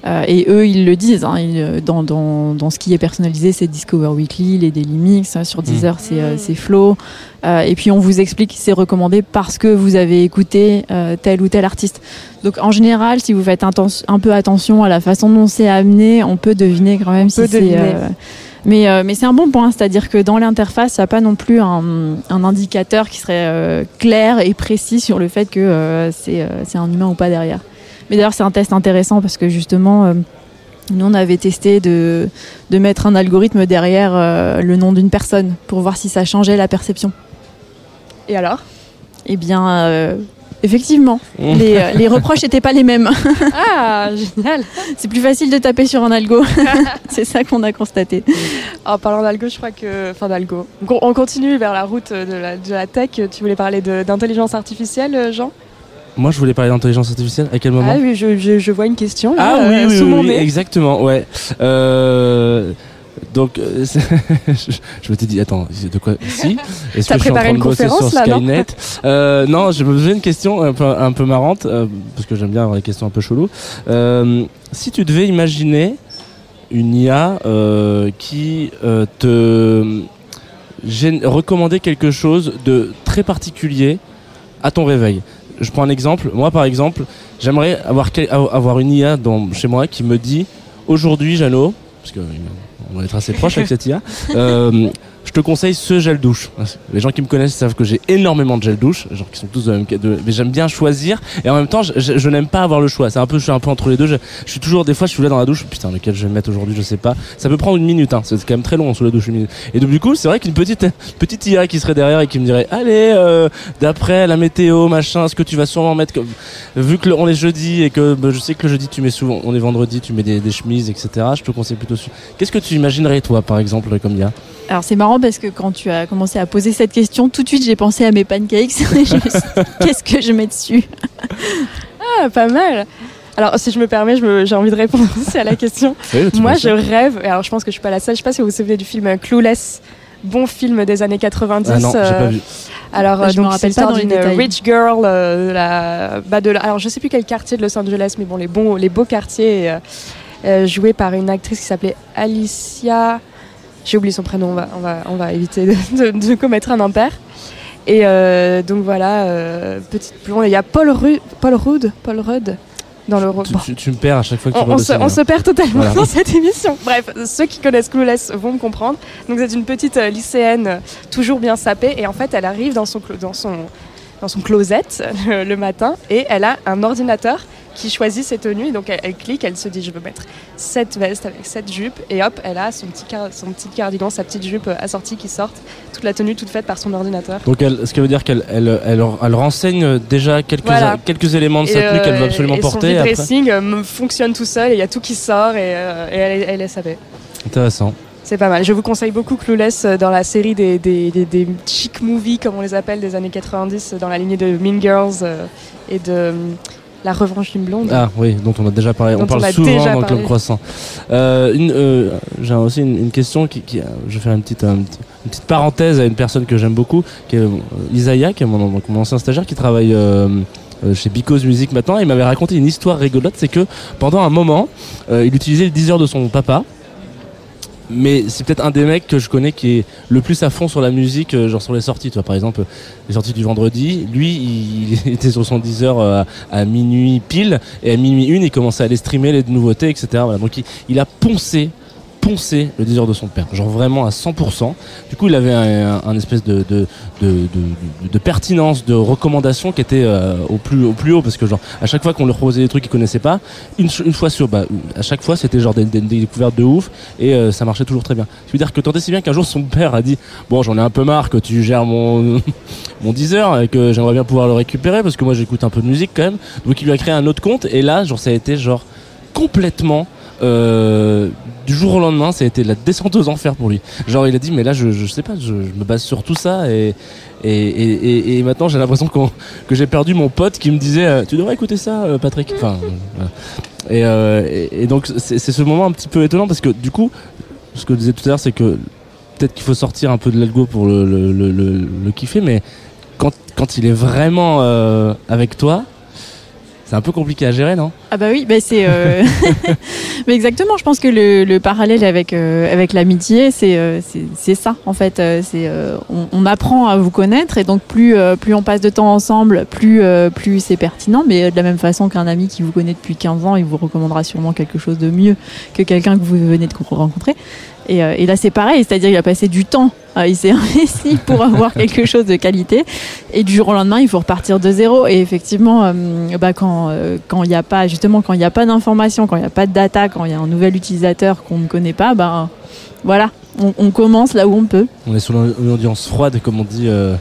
Euh, et eux, ils le disent. Hein, ils, dans, dans, dans, ce qui est personnalisé, c'est Discover Weekly, les Daily Mix. Hein, sur Deezer, mmh. c'est, Flow. et puis, on vous explique que c'est recommandé parce que vous avez écouté tel ou tel artiste. Donc, en général, si vous faites un peu attention à la façon dont c'est amené, on peut deviner quand même on si c'est mais, euh, mais c'est un bon point, c'est-à-dire que dans l'interface, il n'y a pas non plus un, un indicateur qui serait euh, clair et précis sur le fait que euh, c'est un humain ou pas derrière. Mais d'ailleurs, c'est un test intéressant parce que justement, nous, on avait testé de, de mettre un algorithme derrière le nom d'une personne pour voir si ça changeait la perception. Et alors? Eh bien, Effectivement, les, euh, les, reproches n'étaient pas les mêmes. Ah, génial C'est plus facile de taper sur un algo. c'est ça qu'on a constaté. En parlant d'algo, je crois que... Enfin d'algo. On continue vers la route de la, de la tech. Tu voulais parler d'intelligence artificielle, Jean? Moi, je voulais parler d'intelligence artificielle. À quel moment? Ah oui, je, je, je vois une question. Là, ah oui, euh, oui, sous oui, mon oui exactement. Ouais. Euh, donc, euh, je, me t'ai dit, attends, de quoi Si Est-ce que je suis en train de bosser sur Skynet non, euh, non, je me faisais une question un peu, un peu marrante, euh, parce que j'aime bien avoir des questions un peu cheloues. Euh, si tu devais imaginer une IA euh, qui euh, te recommandait quelque chose de très particulier à ton réveil? Je prends un exemple. Moi, par exemple, j'aimerais avoir, avoir une IA dans, chez moi qui me dit aujourd'hui, Jeannot, parce que on va être assez proche avec cette IA. Je te conseille ce gel douche. Les gens qui me connaissent savent que j'ai énormément de gel douche, genre qui sont tous de même. De, mais j'aime bien choisir et en même temps, je, n'aime pas avoir le choix. C'est un peu, je suis un peu entre les deux. Je, suis toujours, des fois, je suis là dans la douche. Putain, lequel je vais mettre aujourd'hui, je sais pas. Ça peut prendre une minute. Hein. C'est quand même très long sous la douche une minute. Et donc du coup, c'est vrai qu'une petite petite IA qui serait derrière et qui me dirait, allez, euh, d'après la météo, machin, ce que tu vas sûrement mettre, comme, vu que le, on est jeudi et que bah, je sais que le jeudi tu mets souvent, on est vendredi, tu mets des, des chemises, etc. Je te conseille plutôt. Qu'est-ce que tu imaginerais toi, par exemple, comme IA alors c'est marrant parce que quand tu as commencé à poser cette question, tout de suite j'ai pensé à mes pancakes. Qu'est-ce que je mets dessus? Ah, pas mal. Alors, si je me permets, j'ai envie de répondre aussi à la question. Moi, je rêve, et alors je pense que je suis pas la seule, je sais pas si vous vous souvenez du film Clueless, bon film des années 90. Ah non, euh, pas vu. Alors, je me rappelle pas d'une rich girl, euh, la, bah de la, alors je sais plus quel quartier de Los Angeles, mais bon, les, bons, les beaux quartiers, euh, euh joués par une actrice qui s'appelait Alicia. J'ai oublié son prénom, on va, on va, on va éviter de, de, de commettre un impair. Et euh, donc voilà, euh, petite. Il y a Paul, Ru Paul Rudd, Paul Rudd dans le tu, tu, tu, me perds à chaque fois que tu on, on, se, on se, perd totalement voilà. dans cette émission. Bref, ceux qui connaissent Clueless vont me comprendre. Donc c'est une petite euh, lycéenne toujours bien sapée et en fait elle arrive dans son, dans son, dans son closet le, le matin et elle a un ordinateur qui choisit ses tenues. Donc elle, elle, clique, elle se dit je veux mettre cette veste avec cette jupe et hop, elle a son petit, son petit cardigan, sa petite jupe assortie qui sort, toute la tenue toute faite par son ordinateur. Donc elle, ce qui veut dire qu'elle elle, elle, elle, renseigne déjà quelques, voilà. quelques éléments de sa tenue euh, qu'elle veut absolument et porter. Son dressing euh, fonctionne tout seul et il y a tout qui sort et, euh, et elle, elle est savée. Intéressant. C'est pas mal. Je vous conseille beaucoup Clueless dans la série des, des, des, des, chic movies, comme on les appelle, des années 90, dans la lignée de Mean Girls et de la revanche d'une blonde. Ah oui, dont on a déjà parlé. Dont on parle on souvent dans le Club Croissant. Euh, euh, J'ai aussi une, une, question qui, qui, je vais faire une petite, une petite parenthèse à une personne que j'aime beaucoup, qui est euh, Isaiah, qui est mon, mon, ancien stagiaire, qui travaille euh, chez Because Music maintenant. Il m'avait raconté une histoire rigolote, c'est que pendant un moment, il utilisait le 10 de son papa mais c'est peut-être un des mecs que je connais qui est le plus à fond sur la musique, euh, genre sur les sorties. Toi, par exemple, les sorties du vendredi, lui, il était sur son 10 heures à, minuit pile, et à minuit une, il commençait à aller streamer les nouveautés, etc. Voilà. Donc il a poncé poncé le désir de son père, genre vraiment à 100%. Du coup, il avait un, espèce de de, de, pertinence, de recommandation qui était euh, au plus au plus haut parce que genre à chaque fois qu'on leur proposait des trucs qu'il connaissait pas, une, une fois sur, bah, à chaque fois c'était genre des, découvertes de ouf et euh, ça marchait toujours très bien. Je veux dire que tant et si bien qu'un jour son père a dit bon j'en ai un peu marre que tu gères mon mon Deezer et que j'aimerais bien pouvoir le récupérer parce que moi j'écoute un peu de musique quand même. Donc il lui a créé un autre compte et là genre ça a été genre complètement euh, du jour au lendemain, ça a été la descente aux enfers pour lui. Genre, il a dit, mais là, je, je sais pas, je, me base sur tout ça et, et, et, maintenant j'ai l'impression que j'ai perdu mon pote qui me disait, euh, tu devrais écouter ça, euh, Patrick. Enfin, et, donc, c'est ce moment un petit peu étonnant parce que du coup, ce que je disais tout à l'heure, c'est que peut-être qu'il faut sortir un peu de l'algo pour le, le, le, le, kiffer, mais quand, quand il est vraiment avec toi, c'est un peu compliqué à gérer, non? Ah bah oui, bah c'est. Euh, mais exactement. Je pense que le, parallèle avec euh, avec l'amitié, c'est euh, c'est ça en fait. C'est on, apprend à vous connaître et donc plus plus on passe de temps ensemble, plus plus c'est pertinent. Mais de la même façon qu'un ami qui vous connaît depuis 15 ans, il vous recommandera sûrement quelque chose de mieux que quelqu'un que vous venez de rencontrer. Et, et là, c'est pareil, c'est-à-dire qu'il a passé du temps ah, il s'est investi pour avoir quelque chose de qualité. Et du jour au lendemain, il faut repartir de zéro. Et effectivement, euh, bah, quand euh, quand il n'y a pas justement quand il n'y a pas d'information, quand il n'y a pas de data, quand il y a un nouvel utilisateur qu'on ne connaît pas, bah voilà, on, commence là où on peut. On est sur une audience froide, comme on dit euh,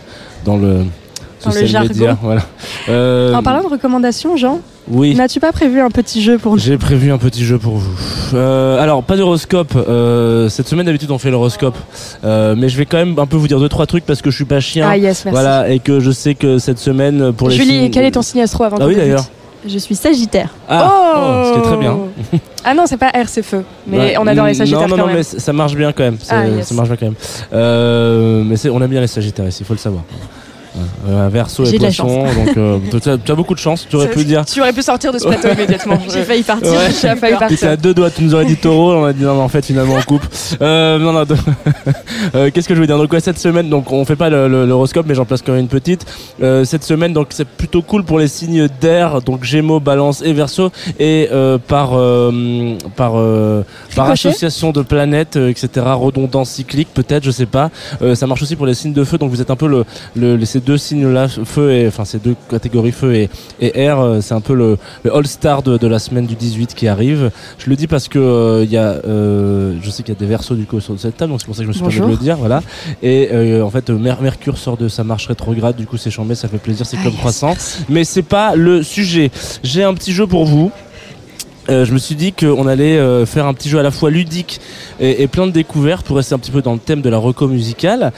dans le dans le jargon. voilà. En parlant de recommandations, Jean, oui. N'as-tu pas prévu un petit jeu pour nous J'ai prévu un petit jeu pour vous. Euh, alors, pas d'horoscope. Euh, cette semaine, d'habitude, on fait l'horoscope. Euh, mais je vais quand même un peu vous dire deux, trois trucs parce que je suis pas chien. Ah, yes, merci. Voilà, et que je sais que cette semaine, pour les Julie, quel est ton signe astro avant Ah oui, d'ailleurs. Je suis Sagittaire. Ah, oh, ce qui est très bien. ah non, c'est pas R, c'est feu. Mais on adore les Sagittaires. Non, non, non, mais ça marche bien quand même. Ah, ça marche bien quand même. mais on aime bien les Sagittaires ici, il faut le savoir. Un verso et poisson, donc euh, tu as, beaucoup de chance. Tu aurais pu dire. Tu aurais pu sortir de ce plateau immédiatement. J'ai failli partir. J'ai failli partir. à deux doigts. Tu nous aurais dit taureau. On a dit non, mais en fait finalement on coupe. Euh, non, non. euh, Qu'est-ce que je veux dire? Donc ouais, cette semaine, donc on fait pas l'horoscope, mais j'en place quand même une petite. Euh, cette semaine, donc c'est plutôt cool pour les signes d'air, donc Gémeaux, Balance et Verseau, et euh, par euh, par par association de planètes, etc. Redondance cyclique, peut-être, je sais pas. ça marche aussi pour les signes de feu. Donc vous êtes un peu le, le ces deux signes-là, feu et enfin ces deux catégories feu et, et air, euh, c'est un peu le, all-star de, de, la semaine du 18 qui arrive. Je le dis parce que euh, il y a, euh, je sais qu'il y a des versos du coup sur cette table, donc c'est pour ça que je me suis permis de le dire, voilà. Et en fait, Mercure sort de sa marche rétrograde, du coup c'est chambé, ça fait plaisir, c'est comme croissant. Mais c'est pas le sujet. J'ai un petit jeu pour vous. Euh, je me suis dit qu'on allait euh, faire un petit jeu à la fois ludique et, plein de découvertes pour rester un petit peu dans le thème de la reco musicale.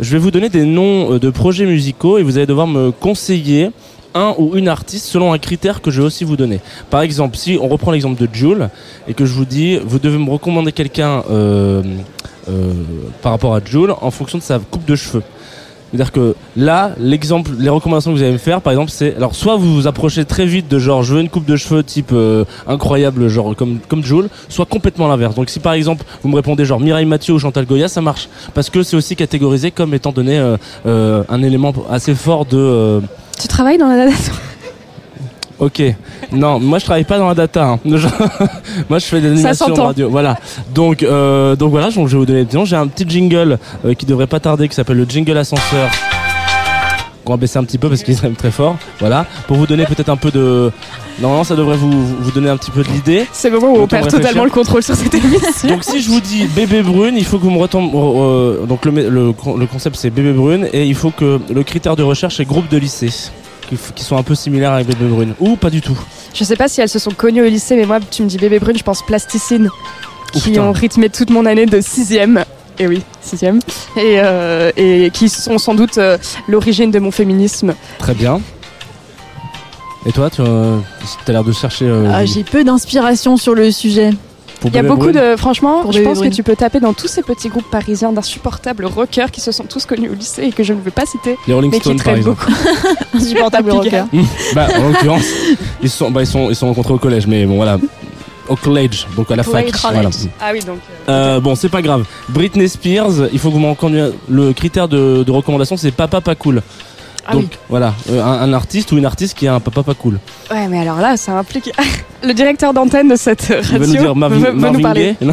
Je vais vous donner des noms euh, de projets musicaux et vous allez devoir me conseiller un ou une artiste selon un critère que je vais aussi vous donner. Par exemple, si on reprend l'exemple de Jules et que je vous dis, vous devez me recommander quelqu'un par rapport à Jules en fonction de sa coupe de cheveux. C'est-à-dire que là, l'exemple, les recommandations que vous allez me faire, par exemple, c'est alors soit vous vous approchez très vite de genre je veux une coupe de cheveux type euh, incroyable, genre comme comme Jules, soit complètement l'inverse. Donc si par exemple vous me répondez genre Mireille Mathieu ou Chantal Goya, ça marche parce que c'est aussi catégorisé comme étant donné euh, euh, un élément assez fort de. Tu travailles dans la data Ok. Non, moi je travaille pas dans la data. Hein. moi je fais des animations de radio. Voilà. Donc euh, donc voilà, je vais vous donner des J'ai un petit jingle euh, qui devrait pas tarder qui s'appelle le jingle ascenseur. On va baisser un petit peu parce qu'il est quand même très fort. Voilà. Pour vous donner peut-être un peu de. Normalement, ça devrait vous, vous donner un petit peu de l'idée. C'est le moment où on perd totalement le contrôle sur cette émission. Donc, si je vous dis bébé brune, il faut que vous me retombez. Euh, donc, le, le, le concept c'est bébé brune et il faut que le critère de recherche est groupe de lycée qui, sont un peu similaires avec Bébé Brune ou pas du tout Je sais pas si elles se sont connues au lycée, mais moi, tu me dis Bébé Brune, je pense Plasticine, qui ont rythmé toute mon année de 6ème. Et oui, 6ème. Et, euh, et qui sont sans doute euh, l'origine de mon féminisme. Très bien. Et toi, tu as l'air de chercher. Euh, ah, J'ai peu d'inspiration sur le sujet. Il y a beaucoup de. Franchement, je pense que tu peux taper dans tous ces petits groupes parisiens d'insupportables rockers qui se sont tous connus au lycée et que je ne veux pas citer. Les Rolling mais Stones, qui traitent beaucoup. Insupportables rockers. bah, en l'occurrence, ils, sont, bah, ils, sont, ils sont rencontrés au collège, mais bon, voilà. Au college, donc à la fac. Voilà. Ah oui, donc. Euh, bon, c'est pas grave. Britney Spears, il faut que vous m'en conduisez- Le critère de, de recommandation, c'est papa pas cool. Ah donc oui. voilà, euh, un, un artiste ou une artiste qui a un papa pas cool. Ouais, mais alors là, ça implique. le directeur d'antenne de cette radio Il nous dire Marvin, veut- veut nous Marvin parler.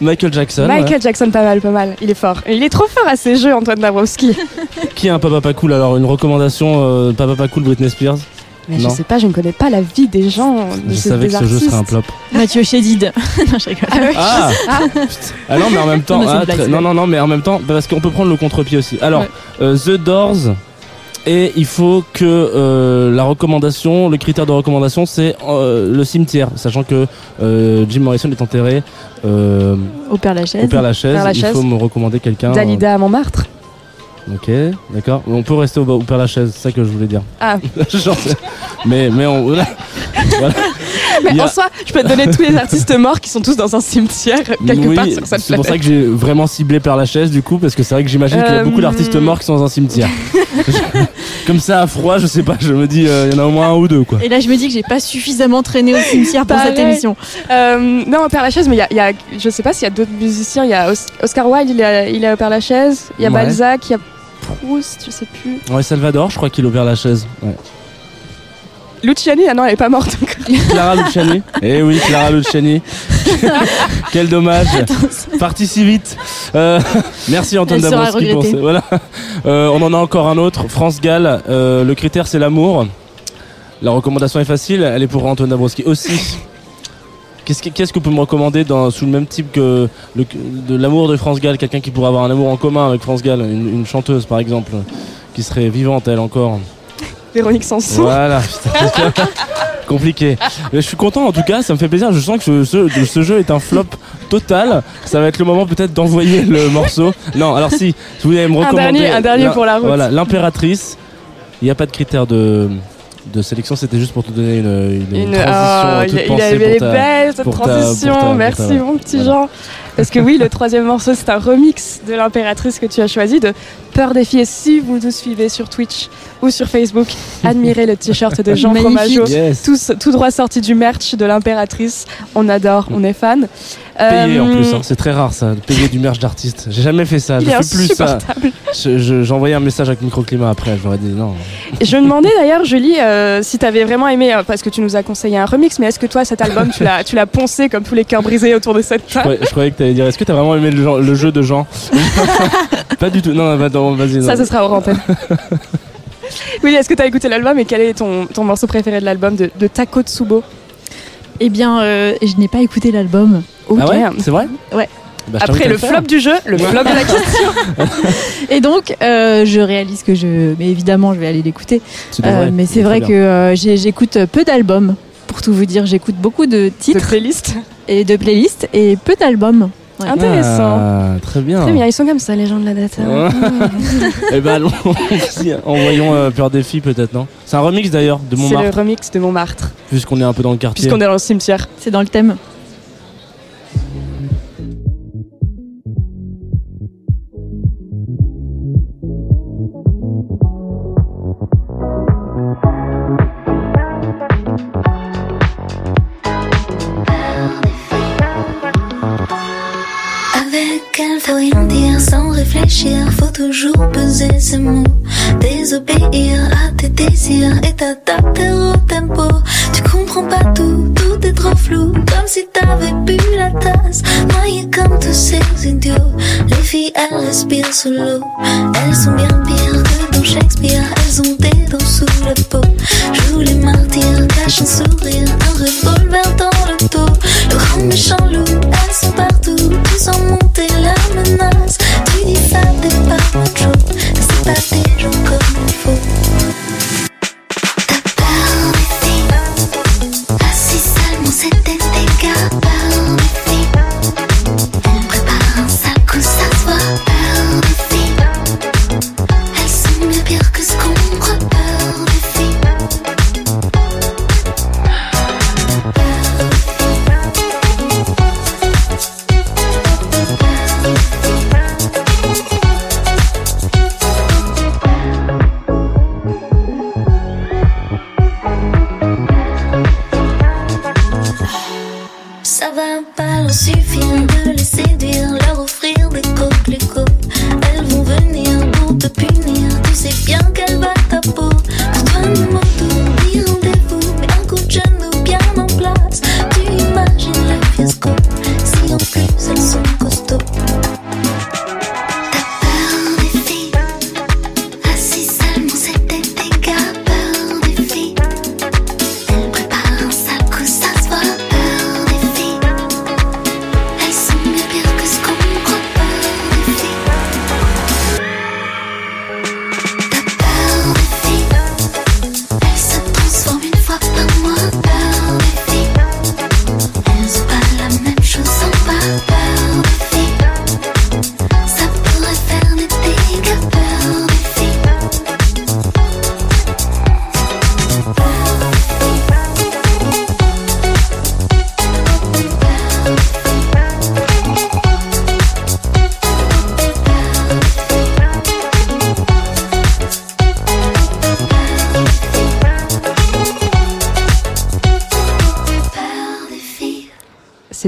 Michael Jackson. Michael Jackson, pas mal, pas mal. Il est fort. Il est trop fort à ses jeux, Antoine Dabrowski. Qui a un papa pas cool Alors une recommandation euh, papa pas cool Britney Spears? Mais Non. je sais pas, je ne connais pas la vie des gens. De Je savais des que ce jeu serait un flop. Mathieu Chédid. non, je rigole. Ah. Ah, Putain. ah non mais en même temps Non, ah, blague, non non non mais en même temps parce qu'on peut prendre le contre-pied aussi. Alors Ouais. euh, The Doors et il faut que euh, la recommandation, le critère de recommandation c'est euh, le cimetière, sachant que euh, Jim Morrison est enterré euh, Au Père Lachaise. au Père Lachaise. Père Il faut me recommander quelqu'un. Dalida à Montmartre. Ok, d'accord. On peut rester au, au Père Lachaise, c'est ça que je voulais dire. Ah, Genre, mais mais on, voilà. Mais a- en soi, je peux te donner tous les artistes morts qui sont tous dans un cimetière quelque oui, part sur cette c'est pour ça que j'ai vraiment ciblé Père Lachaise du coup parce que c'est vrai que j'imagine qu'il y a Euh, beaucoup d'artistes morts qui sont dans un cimetière. Comme ça à froid, je sais pas, je me dis euh, il y en a au moins un ou deux quoi. Et là, je me dis que j'ai pas suffisamment traîné au cimetière pour cette émission. Euh, non, au Père Lachaise, mais il y a, il y a- je sais pas s'il y a d'autres musiciens. Il y a Os- Oscar Wilde, il est, il est au Père Lachaise. Il y a Ouais. Balzac, il y a Proust, je sais plus. Ouais, Salvador, je crois qu'il au Père Lachaise. Ouais. Luciani, ah non, elle est pas morte. Clara Luciani. Eh oui, Clara Luciani. Quel dommage. Parti si vite. Euh, merci Antoine Dabrowski pour Voilà. Euh, on en a encore un autre. France Gall. euh, le critère c'est l'amour. La recommandation est facile. Elle est pour Antoine Dabrowski aussi. Qu'est-ce que, qu'est-ce que vous pouvez me recommander dans, sous le même type que le- de l'amour de France Gall Quelqu'un qui pourrait avoir un amour en commun avec France Gall, une, une chanteuse par exemple, qui serait vivante elle encore. Véronique Sanson. Voilà, putain, compliqué. Mais je suis content en tout cas, ça me fait plaisir. Je sens que ce, ce- ce jeu est un flop total. Ça va être le moment peut-être d'envoyer le morceau. Non, alors si, si vous voulez me Un recommander. dernier, un dernier pour la route. Voilà, l'impératrice. Il n'y a pas de critère de, de sélection, c'était juste pour te donner une, une, Une- transition toute il, il avait les belles cette ta- transition. ta- Merci ta- mon petit voilà. Jean. Parce que oui, le troisième morceau c'est un remix de l'impératrice que tu as choisi de Peur des filles. Et si vous nous suivez sur Twitch ou sur Facebook, admirez le t-shirt de Jean. Fromageau. Yes. Tous, tout droit sorti du merch de l'impératrice. On adore, on est fan. Payé en Euh, plus, hein. c'est très rare ça, de payer du merch d'artiste. J'ai jamais fait ça, je fais plus ça. insupportable. Je- je- J'ai envoyé un message avec Microclimat après, j'aurais dit non. Je me demandais d'ailleurs, Julie, euh, si tu avais vraiment aimé, euh, parce que tu nous as conseillé un remix, mais est-ce que toi, cet album, tu l'as, tu l'as poncé comme tous les cœurs brisés autour de cette Je table croyais, je croyais que t'allais dire, est-ce que t'as vraiment aimé le, genre- le jeu de Jean? Pas du tout, non, non, attends, vas-y. Ça, ce sera hors antenne. oui, est-ce que tu as écouté l'album et quel est ton, ton morceau préféré de l'album de, de Tako Tsubo Eh bien, euh, je n'ai pas écouté l'album. Ok. Ah ouais C'est vrai Ouais. Bah, Après le flop du jeu, le flop de la question. Et donc, euh, je réalise que je. Mais évidemment, je vais aller l'écouter. Euh, mais c'est vrai que euh, j'écoute peu d'albums. Pour tout vous dire, j'écoute beaucoup de De titres playlist. et de playlists et peu d'albums. Ouais. Intéressant. Ah, très bien. Très bien, ils sont comme ça, les gens de la data. Ouais. Eh ben, allons, envoyons euh, Peur des filles peut-être, non? C'est un remix d'ailleurs de C'est le Montmartre, remix de Montmartre, puisqu'on est un peu dans le quartier. puisqu'on est dans le cimetière. C'est dans le thème. Faut rien dire sans réfléchir, faut toujours peser ses mots. Désobéir à tes désirs et t'adapter au tempo. Tu comprends pas tout, tout est trop flou, comme si t'avais bu la tasse. Noyé comme tous ces idiots. Les filles, elles respirent sous l'eau. Elles sont bien pires que dans Shakespeare, elles ont des dents sous la peau. Joue les martyrs, cache un sourire, un revolver dans le dos. Le grand méchant loup, elles sont partout, tous en monter la menace. Tu dis ça, t'es pas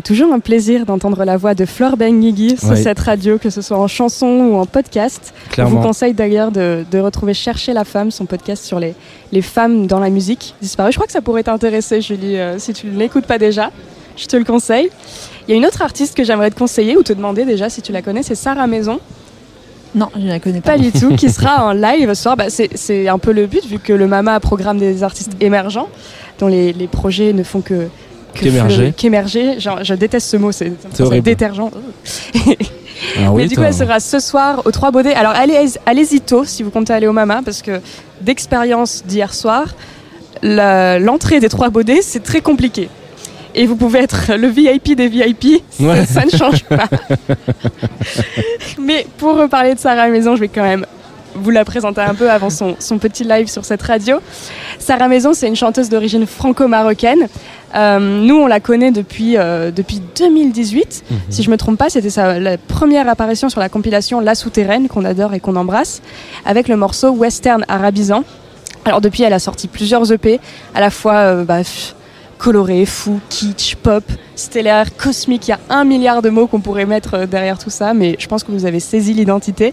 toujours un plaisir d'entendre la voix de Flore Benguigui sur Ouais. cette radio, que ce soit en chanson ou en podcast. Je vous Clairement. conseille d'ailleurs de, de retrouver Chercher la femme, son podcast sur les, les femmes dans la musique disparue. Je crois que ça pourrait t'intéresser, Julie, euh, si tu ne l'écoutes pas déjà. Je te le conseille. Il y a une autre artiste que j'aimerais te conseiller ou te demander déjà si tu la connais, c'est Sarah Maison. Non, je ne la connais pas. Pas du tout, qui sera en live ce soir. Bah, c'est c'est un peu le but, vu que le MAMA programme des artistes émergents, dont les, les projets ne font que. Qu'émerger. Qu'émerger. Je déteste ce mot, c'est détergent. Ah oui, Mais du coup, elle sera ce soir au Trois Baudets. Alors, allez, allez-y tôt si vous comptez aller au Mama, parce que d'expérience d'hier soir, la- l'entrée des Trois Baudets, c'est très compliqué. Et vous pouvez être le VIP des VIP, ça- Ouais. ça, ne change pas. Mais pour reparler de Sarah Maison, je vais quand même vous la présenter un peu avant son, son petit live sur cette radio. Sarah Maison, c'est une chanteuse d'origine franco-marocaine. Euh, nous, on la connaît depuis, euh, depuis 2018. Mhm. Si je me trompe pas, c'était sa la première apparition sur la compilation La Souterraine, qu'on adore et qu'on embrasse, avec le morceau Western Arabisant. Alors depuis, elle a sorti plusieurs EP, à la fois euh, bah, pff, colorés, fous, kitsch, pop, stellaire, cosmique. Il y a un milliard de mots qu'on pourrait mettre euh, derrière tout ça, mais je pense que vous avez saisi l'identité.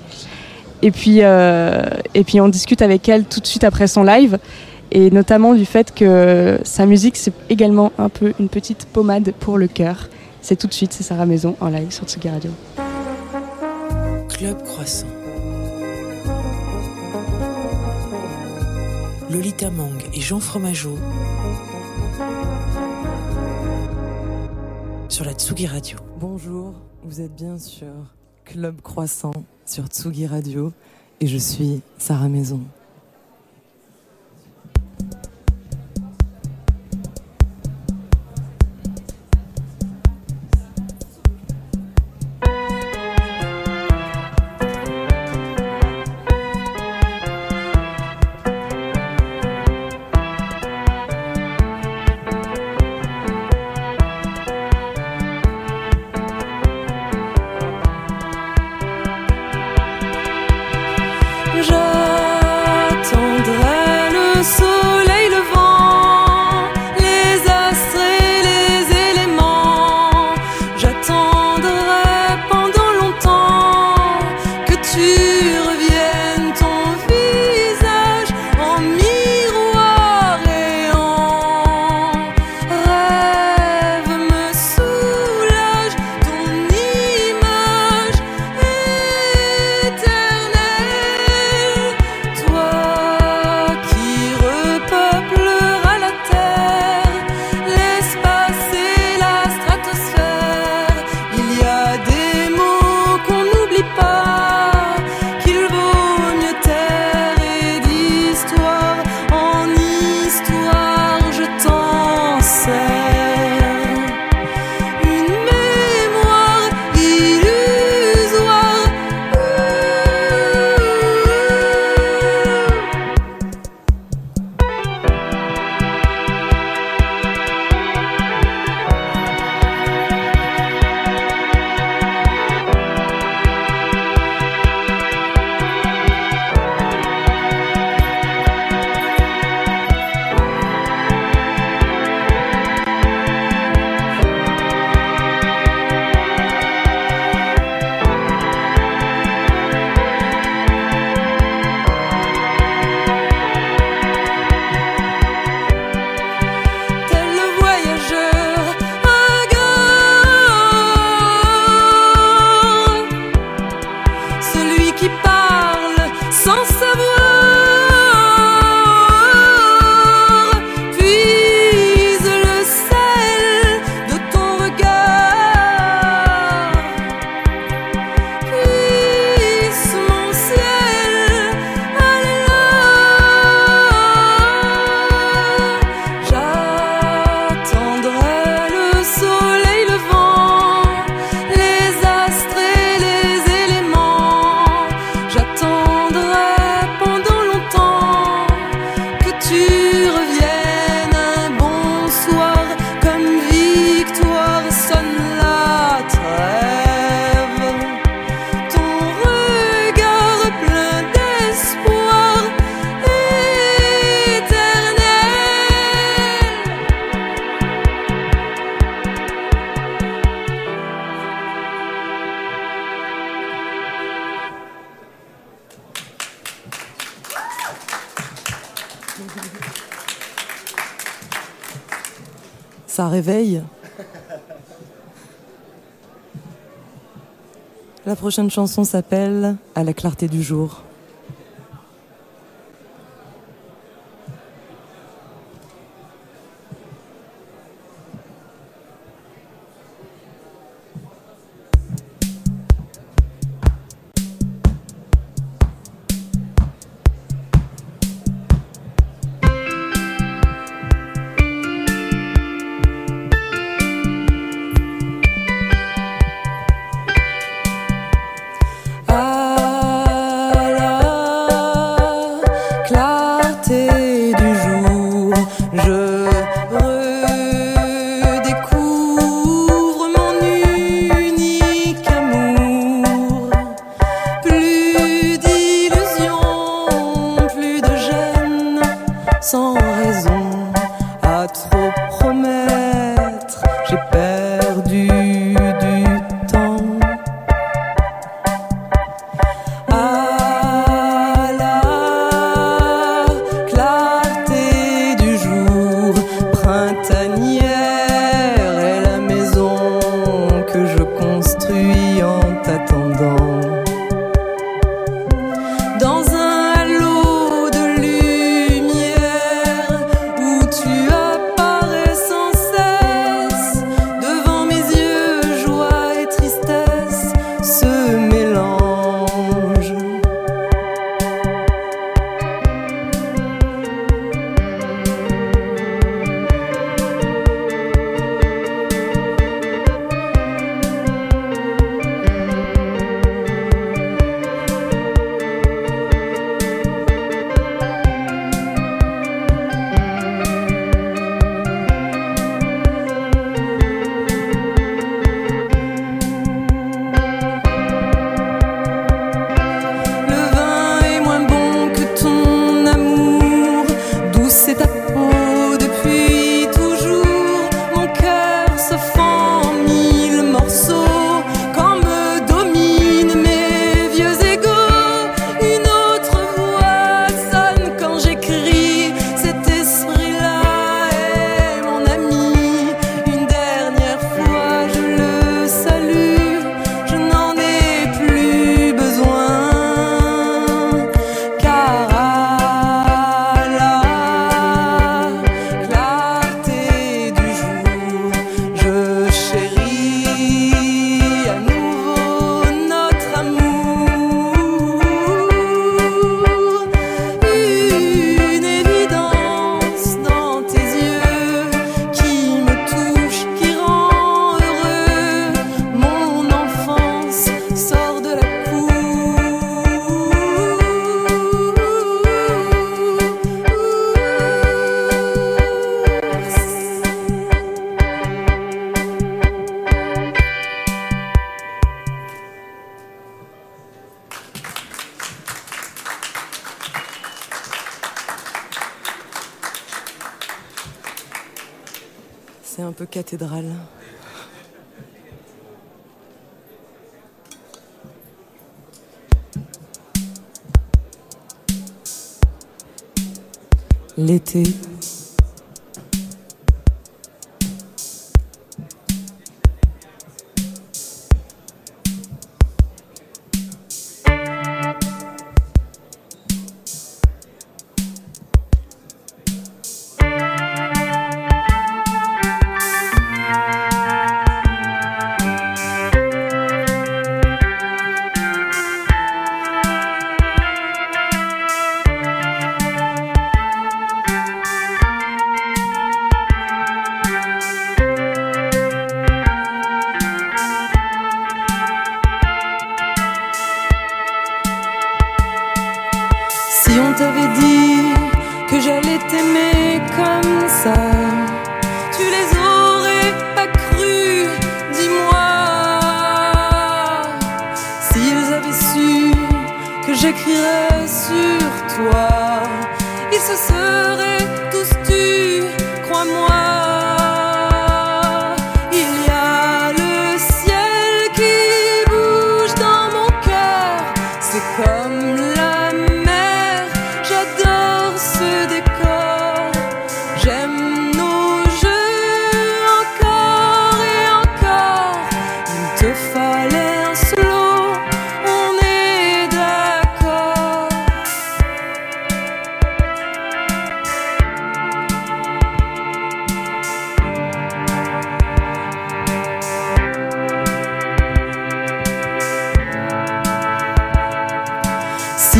Et puis, euh, et puis on discute avec elle tout de suite après son live, et notamment du fait que sa musique, c'est également un peu une petite pommade pour le cœur. C'est tout de suite, c'est Sarah Maison en live sur Tsugi Radio. Club Croissant. Lolita Mang et Jean Fromageau sur la Tsugi Radio. Bonjour, vous êtes bien sur Club Croissant sur Tsugi Radio et je suis Sarah Maison. ça réveille. La prochaine chanson s'appelle À la clarté du jour. l'été.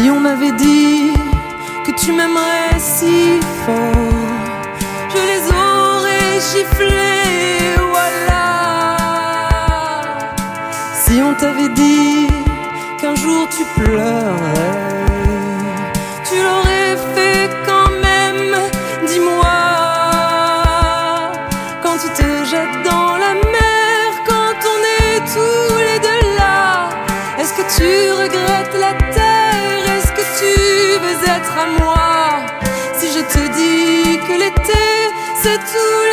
Si on m'avait dit que tu m'aimerais si fort, je les aurais giflés, voilà. Si on t'avait dit qu'un jour tu pleurais, c'est tous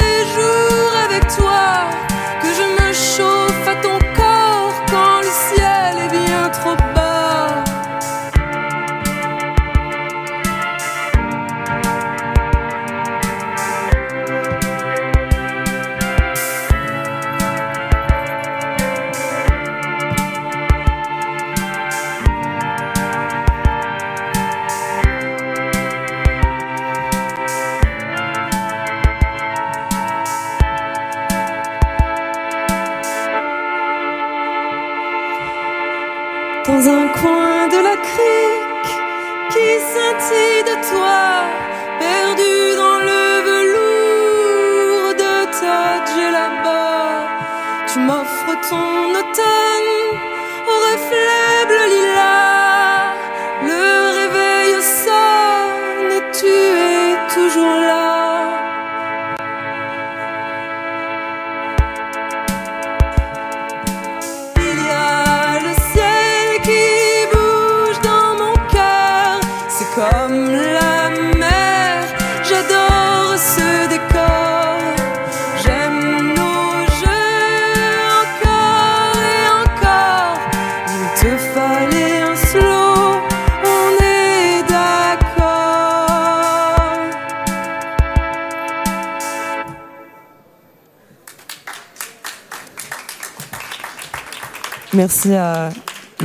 Merci à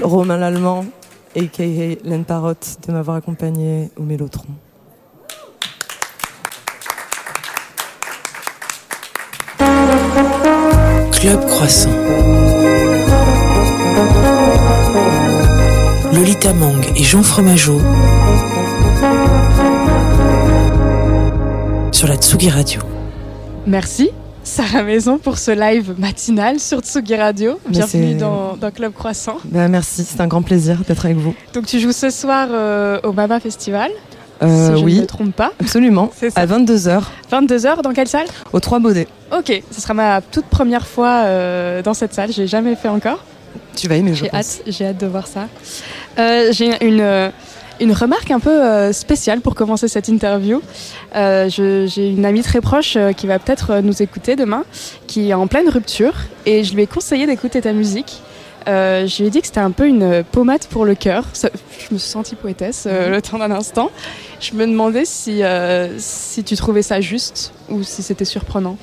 Romain Lallemand, a.k.a. Laine Parotte, de m'avoir accompagné au Mélotron. Club Croissant. Lolita Mang et Jean Fromageau sur la Tsugi Radio. Merci. Sarah Maison pour ce live matinal sur Tsugi Radio. Bienvenue dans, dans Club Croissant. Ben, merci, c'est un grand plaisir d'être avec vous. Donc tu joues ce soir euh, au Mama Festival, Euh, si je ne me trompe pas. absolument. C'est ça. À 22h, 22h, dans quelle salle? Aux Trois Baudets. Ok, ce sera ma toute première fois euh, dans cette salle, j'ai jamais fait encore. Tu vas aimer, je J'ai pense. hâte, j'ai hâte de voir ça. J'ai une, une remarque un peu euh, spéciale pour commencer cette interview. Euh, j'ai une amie très proche euh, qui va peut-être nous écouter demain, qui est en pleine rupture, et je lui ai conseillé d'écouter ta musique. Je lui ai dit que c'était un peu une pommade pour le cœur. Je me suis sentie poétesse le temps d'un instant. Je me demandais si, si tu trouvais ça juste ou si c'était surprenant.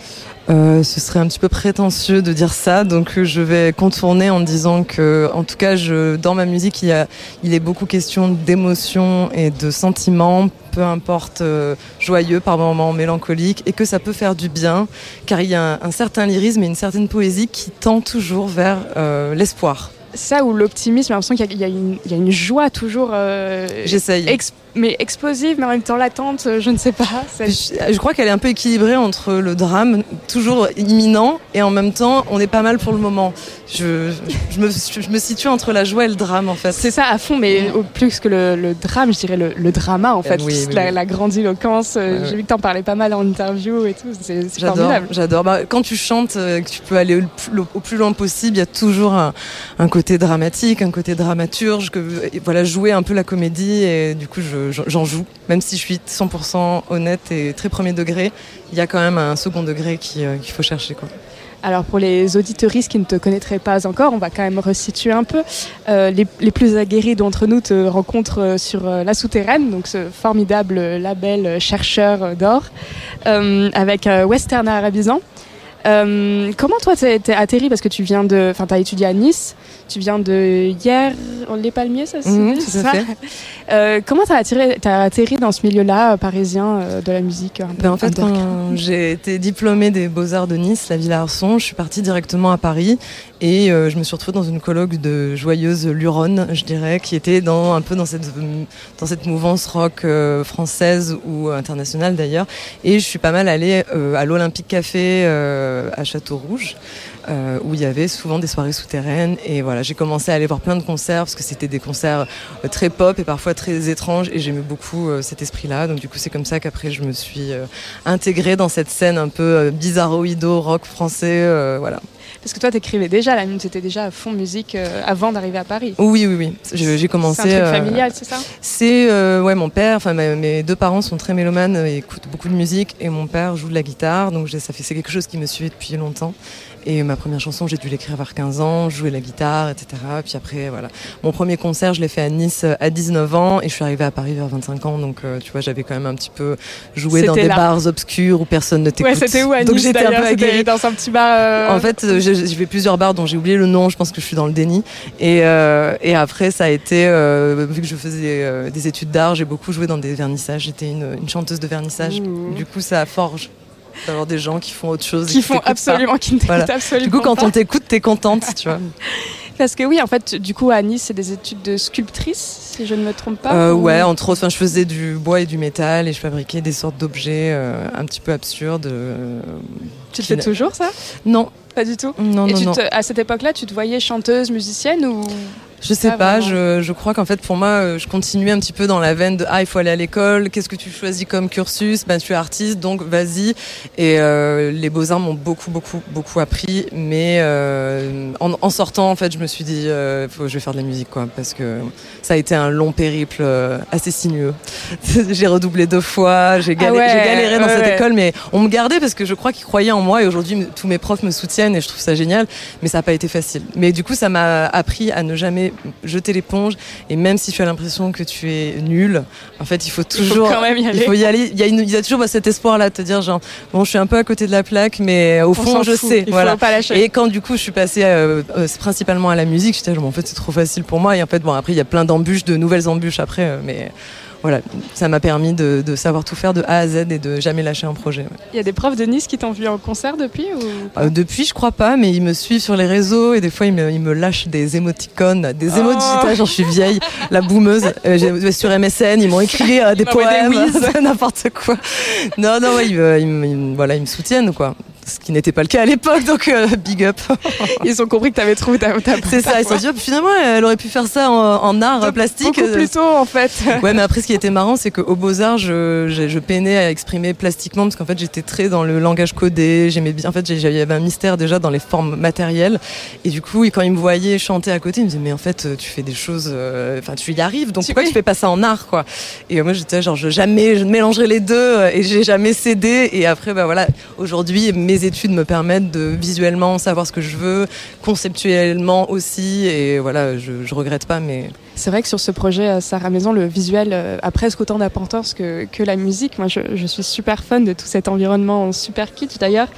Euh, ce serait un petit peu prétentieux de dire ça, donc euh, je vais contourner en disant que, en tout cas, je, dans ma musique, il, y a, il est beaucoup question d'émotions et de sentiments, peu importe euh, joyeux, par moments mélancoliques, et que ça peut faire du bien, car il y a un, un certain lyrisme et une certaine poésie qui tend toujours vers euh, l'espoir. Ça ou l'optimisme, j'ai l'impression qu'il y a- y, une- il y a une joie toujours euh, J'essaye. Mais explosive, mais en même temps latente, euh, je ne sais pas. Je, je crois qu'elle est un peu équilibrée entre le drame toujours imminent et en même temps on est pas mal pour le moment. Je, je, me, je me situe entre la joie et le drame en fait. C'est ça à fond, mais au plus que le, le drame, je dirais le, le drama en fait, Euh, oui, oui, la, grandiloquence. euh, J'ai vu que t'en parlais pas mal en interview et tout, c'est formidable. j'adore. Bah, quand tu chantes, que tu peux aller au plus, au plus loin possible, il y a toujours un, un côté dramatique, un côté dramaturge, que, voilà, jouer un peu la comédie et du coup je- j'en joue. Même si je suis 100% honnête et très premier degré, il y a quand même un second degré euh, qu'il faut chercher. Alors pour les auditeuristes qui ne te connaîtraient pas encore, on va quand même resituer un peu. Euh, les, plus aguerris d'entre nous te rencontrent euh, sur La Souterraine, donc ce formidable label chercheur d'or, avec Westerna Arabizan. Euh, comment toi t'es atterri parce que tu viens de, enfin t'as étudié à Nice, tu viens de hier les Palmiers, ça c'est à ça fait. Euh, comment t'as atterri, t'as atterri dans ce milieu-là euh, parisien de la musique Ben, en fait, quand j'ai été diplômée des Beaux-Arts de Nice, la Villa Arson, je suis partie directement à Paris et je me suis retrouvée dans une colloque de joyeuses luronnes, je dirais, qui était dans, un peu dans cette, dans cette mouvance rock française ou internationale d'ailleurs. Et je suis pas mal allée à l'Olympique Café à Château-Rouge. euh, où il y avait souvent des soirées souterraines et voilà j'ai commencé à aller voir plein de concerts parce que c'était des concerts euh, très pop et parfois très étranges et j'aimais beaucoup euh, cet esprit là donc du coup c'est comme ça qu'après je me suis euh, intégrée dans cette scène un peu euh, bizarroïdo rock français euh, voilà Parce que toi t'écrivais déjà la musique, t'étais déjà à fond musique euh, avant d'arriver à Paris. oui oui oui. J'ai commencé C'est un truc euh, familial, c'est ça? c'est euh, ouais mon père enfin mes deux parents sont très mélomanes et écoutent beaucoup de musique et mon père joue de la guitare donc ça fait c'est quelque chose qui me suivait depuis longtemps et ma première chanson j'ai dû l'écrire vers 15 ans jouer la guitare etc puis après voilà mon premier concert je l'ai fait à Nice euh, à 19 ans et je suis arrivée à Paris vers 25 ans donc euh, tu vois j'avais quand même un petit peu joué dans des là. bars obscurs où personne ne t'écoute Ouais, c'était où à donc Nice j'étais un peu aguerrie dans un petit bar. euh, en fait, j'ai fait plusieurs bars dont j'ai oublié le nom. Je pense que je suis dans le déni. Et, euh, et après, ça a été, vu que je faisais des études d'art, j'ai beaucoup joué dans des vernissages. J'étais une, une chanteuse de vernissage. Ouh. Du coup, ça forge d'avoir des gens qui font autre chose. et qui font pas. absolument, qui ne t'écoutent Voilà. absolument Du coup, quand on t'écoute, t'es contente, tu vois. Parce que oui, en fait, du coup, à Nice, c'est des études de sculptrice, si je ne me trompe pas. Euh, ou- ouais, entre autres, enfin, je faisais du bois et du métal et je fabriquais des sortes d'objets euh, un petit peu absurdes. euh. Tu le fais toujours, ça? Non, Pas du tout? Non, Et non, tu non. te- à cette époque-là, tu te voyais chanteuse, musicienne ou Je sais Pas pas, je, je crois qu'en fait pour moi euh, je continuais un petit peu dans la veine de ah il faut aller à l'école, qu'est-ce que tu choisis comme cursus? Ben tu es artiste donc vas-y et euh, les beaux-arts m'ont beaucoup beaucoup beaucoup appris mais euh, en, en sortant en fait je me suis dit euh, faut, je vais faire de la musique quoi parce que ça a été un long périple euh, assez sinueux. j'ai redoublé deux fois, j'ai Ah ouais, galéré dans ouais, cette ouais. école mais on me gardait parce que je crois qu'ils croyaient en moi et aujourd'hui tous mes profs me soutiennent et je trouve ça génial mais ça n'a pas été facile. Mais du coup, ça m'a appris à ne jamais jeter l'éponge. Et même si tu as l'impression que tu es nul, en fait, il faut il faut toujours. quand même y aller Il faut y aller. Il y a, une- il y a toujours bah, cet espoir-là de te dire, genre, bon, je suis un peu à côté de la plaque, mais au On fond, je fout, sais. Il voilà. faut pas lâcher. Et quand du coup je suis passée euh, euh, principalement à la musique, j'étais genre, en fait c'est trop facile pour moi. Et en fait bon après il y a plein d'embûches, de nouvelles embûches après, euh, mais voilà ça m'a permis de, de savoir tout faire de A à Z et de jamais lâcher un projet. ouais. Il y a des profs de Nice qui t'ont vu en concert depuis ou Euh, depuis, je crois pas, mais ils me suivent sur les réseaux et des fois ils me, ils me lâchent des émoticônes, des Oh. Putain, Genre, je suis vieille, la boumeuse. Euh, sur MSN, ils m'ont écrit euh, des poèmes, n'importe quoi. Non, non, ouais, voilà, ils me soutiennent, quoi. Ce qui n'était pas le cas à l'époque, donc euh, big up. Ils ont compris que t'avais trouvé ta, ta C'est ça, ils se sont dit, oh, finalement, elle aurait pu faire ça en, en art plastique. Beaucoup plus tôt en fait. Ouais, mais après, ce qui était marrant, c'est qu'au Beaux-Arts, je, je, je peinais à exprimer plastiquement parce qu'en fait, j'étais très dans le langage codé. J'aimais bien. En fait, j'ai- il y avait un mystère déjà dans les formes matérielles. Et du coup, quand ils me voyaient chanter à côté, ils me disaient, mais en fait, tu fais des choses. euh, Enfin, tu y arrives. Donc, Tu- pourquoi oui. tu fais pas ça en art, quoi? Et euh, moi, j'étais genre, je, jamais, je ne mélangerai les deux. Et j'ai jamais cédé. Et après, bah voilà, aujourd'hui, mes études me permettent de visuellement savoir ce que je veux, conceptuellement aussi. Et voilà, je, je regrette pas, mais. C'est vrai que sur ce projet euh, Sarah Maison, le visuel euh, a presque autant d'importance que, que la musique. Moi, je, je suis super fan de tout cet environnement super kitsch. D'ailleurs,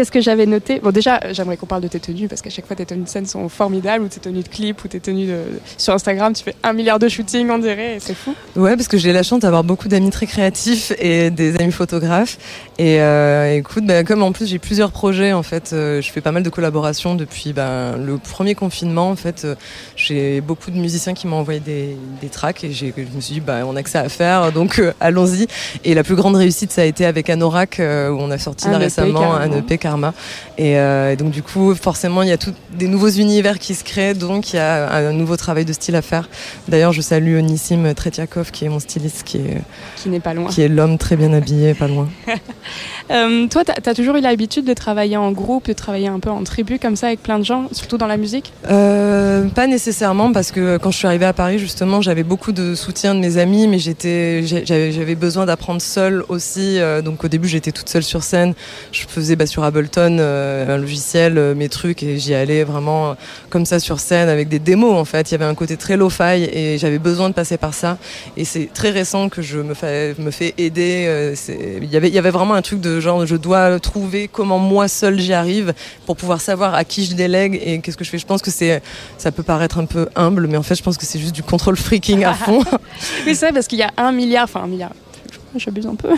qu'est-ce que j'avais noté Bon, déjà, euh, j'aimerais qu'on parle de tes tenues parce qu'à chaque fois, tes tenues de scène sont formidables, ou tes tenues de clip, ou tes tenues de... sur Instagram. Tu fais un milliard de shootings, on dirait, et c'est fou. Ouais, parce que j'ai la chance d'avoir beaucoup d'amis très créatifs et des amis photographes. Et euh, écoute, bah, comme en plus j'ai plusieurs projets, en fait, euh, je fais pas mal de collaborations depuis ben, le premier confinement. En fait, euh, j'ai beaucoup de musiciens qui m'ont envoyé des, des tracks et je me suis dit, bah, on a que ça à faire, donc allons-y. Et la plus grande réussite, ça a été avec Anorak, où on a sorti Un là EP récemment un. EP Karma. Et, euh, et donc du coup, forcément, il y a tout, des nouveaux univers qui se créent, donc il y a un nouveau travail de style à faire. D'ailleurs, je salue Nissim Tretiakov, qui est mon styliste, qui est, Qui n'est pas loin. qui est l'homme très bien habillé, pas loin. Euh, toi, t'as as toujours eu l'habitude de travailler en groupe, de travailler un peu en tribu comme ça avec plein de gens, surtout dans la musique? Euh, pas nécessairement, parce que quand je suis arrivée à Paris, justement, j'avais beaucoup de soutien de mes amis, mais j'avais besoin d'apprendre seule aussi. euh, donc au début, j'étais toute seule sur scène. Je faisais bah, sur Ableton euh, un logiciel, euh, mes trucs, et j'y allais vraiment comme ça sur scène avec des démos en fait. Il y avait un côté très lo-fi et j'avais besoin de passer par ça. Et c'est très récent que je me fais, aider. euh, il y avait vraiment un truc de genre, je dois trouver comment moi seul j'y arrive pour pouvoir savoir à qui je délègue et qu'est-ce que je fais. Je pense que c'est, ça peut paraître un peu humble, mais en fait, je pense que c'est juste du contrôle freaking à fond. Oui, c'est parce qu'il y a un milliard, enfin un milliard. J'abuse un peu.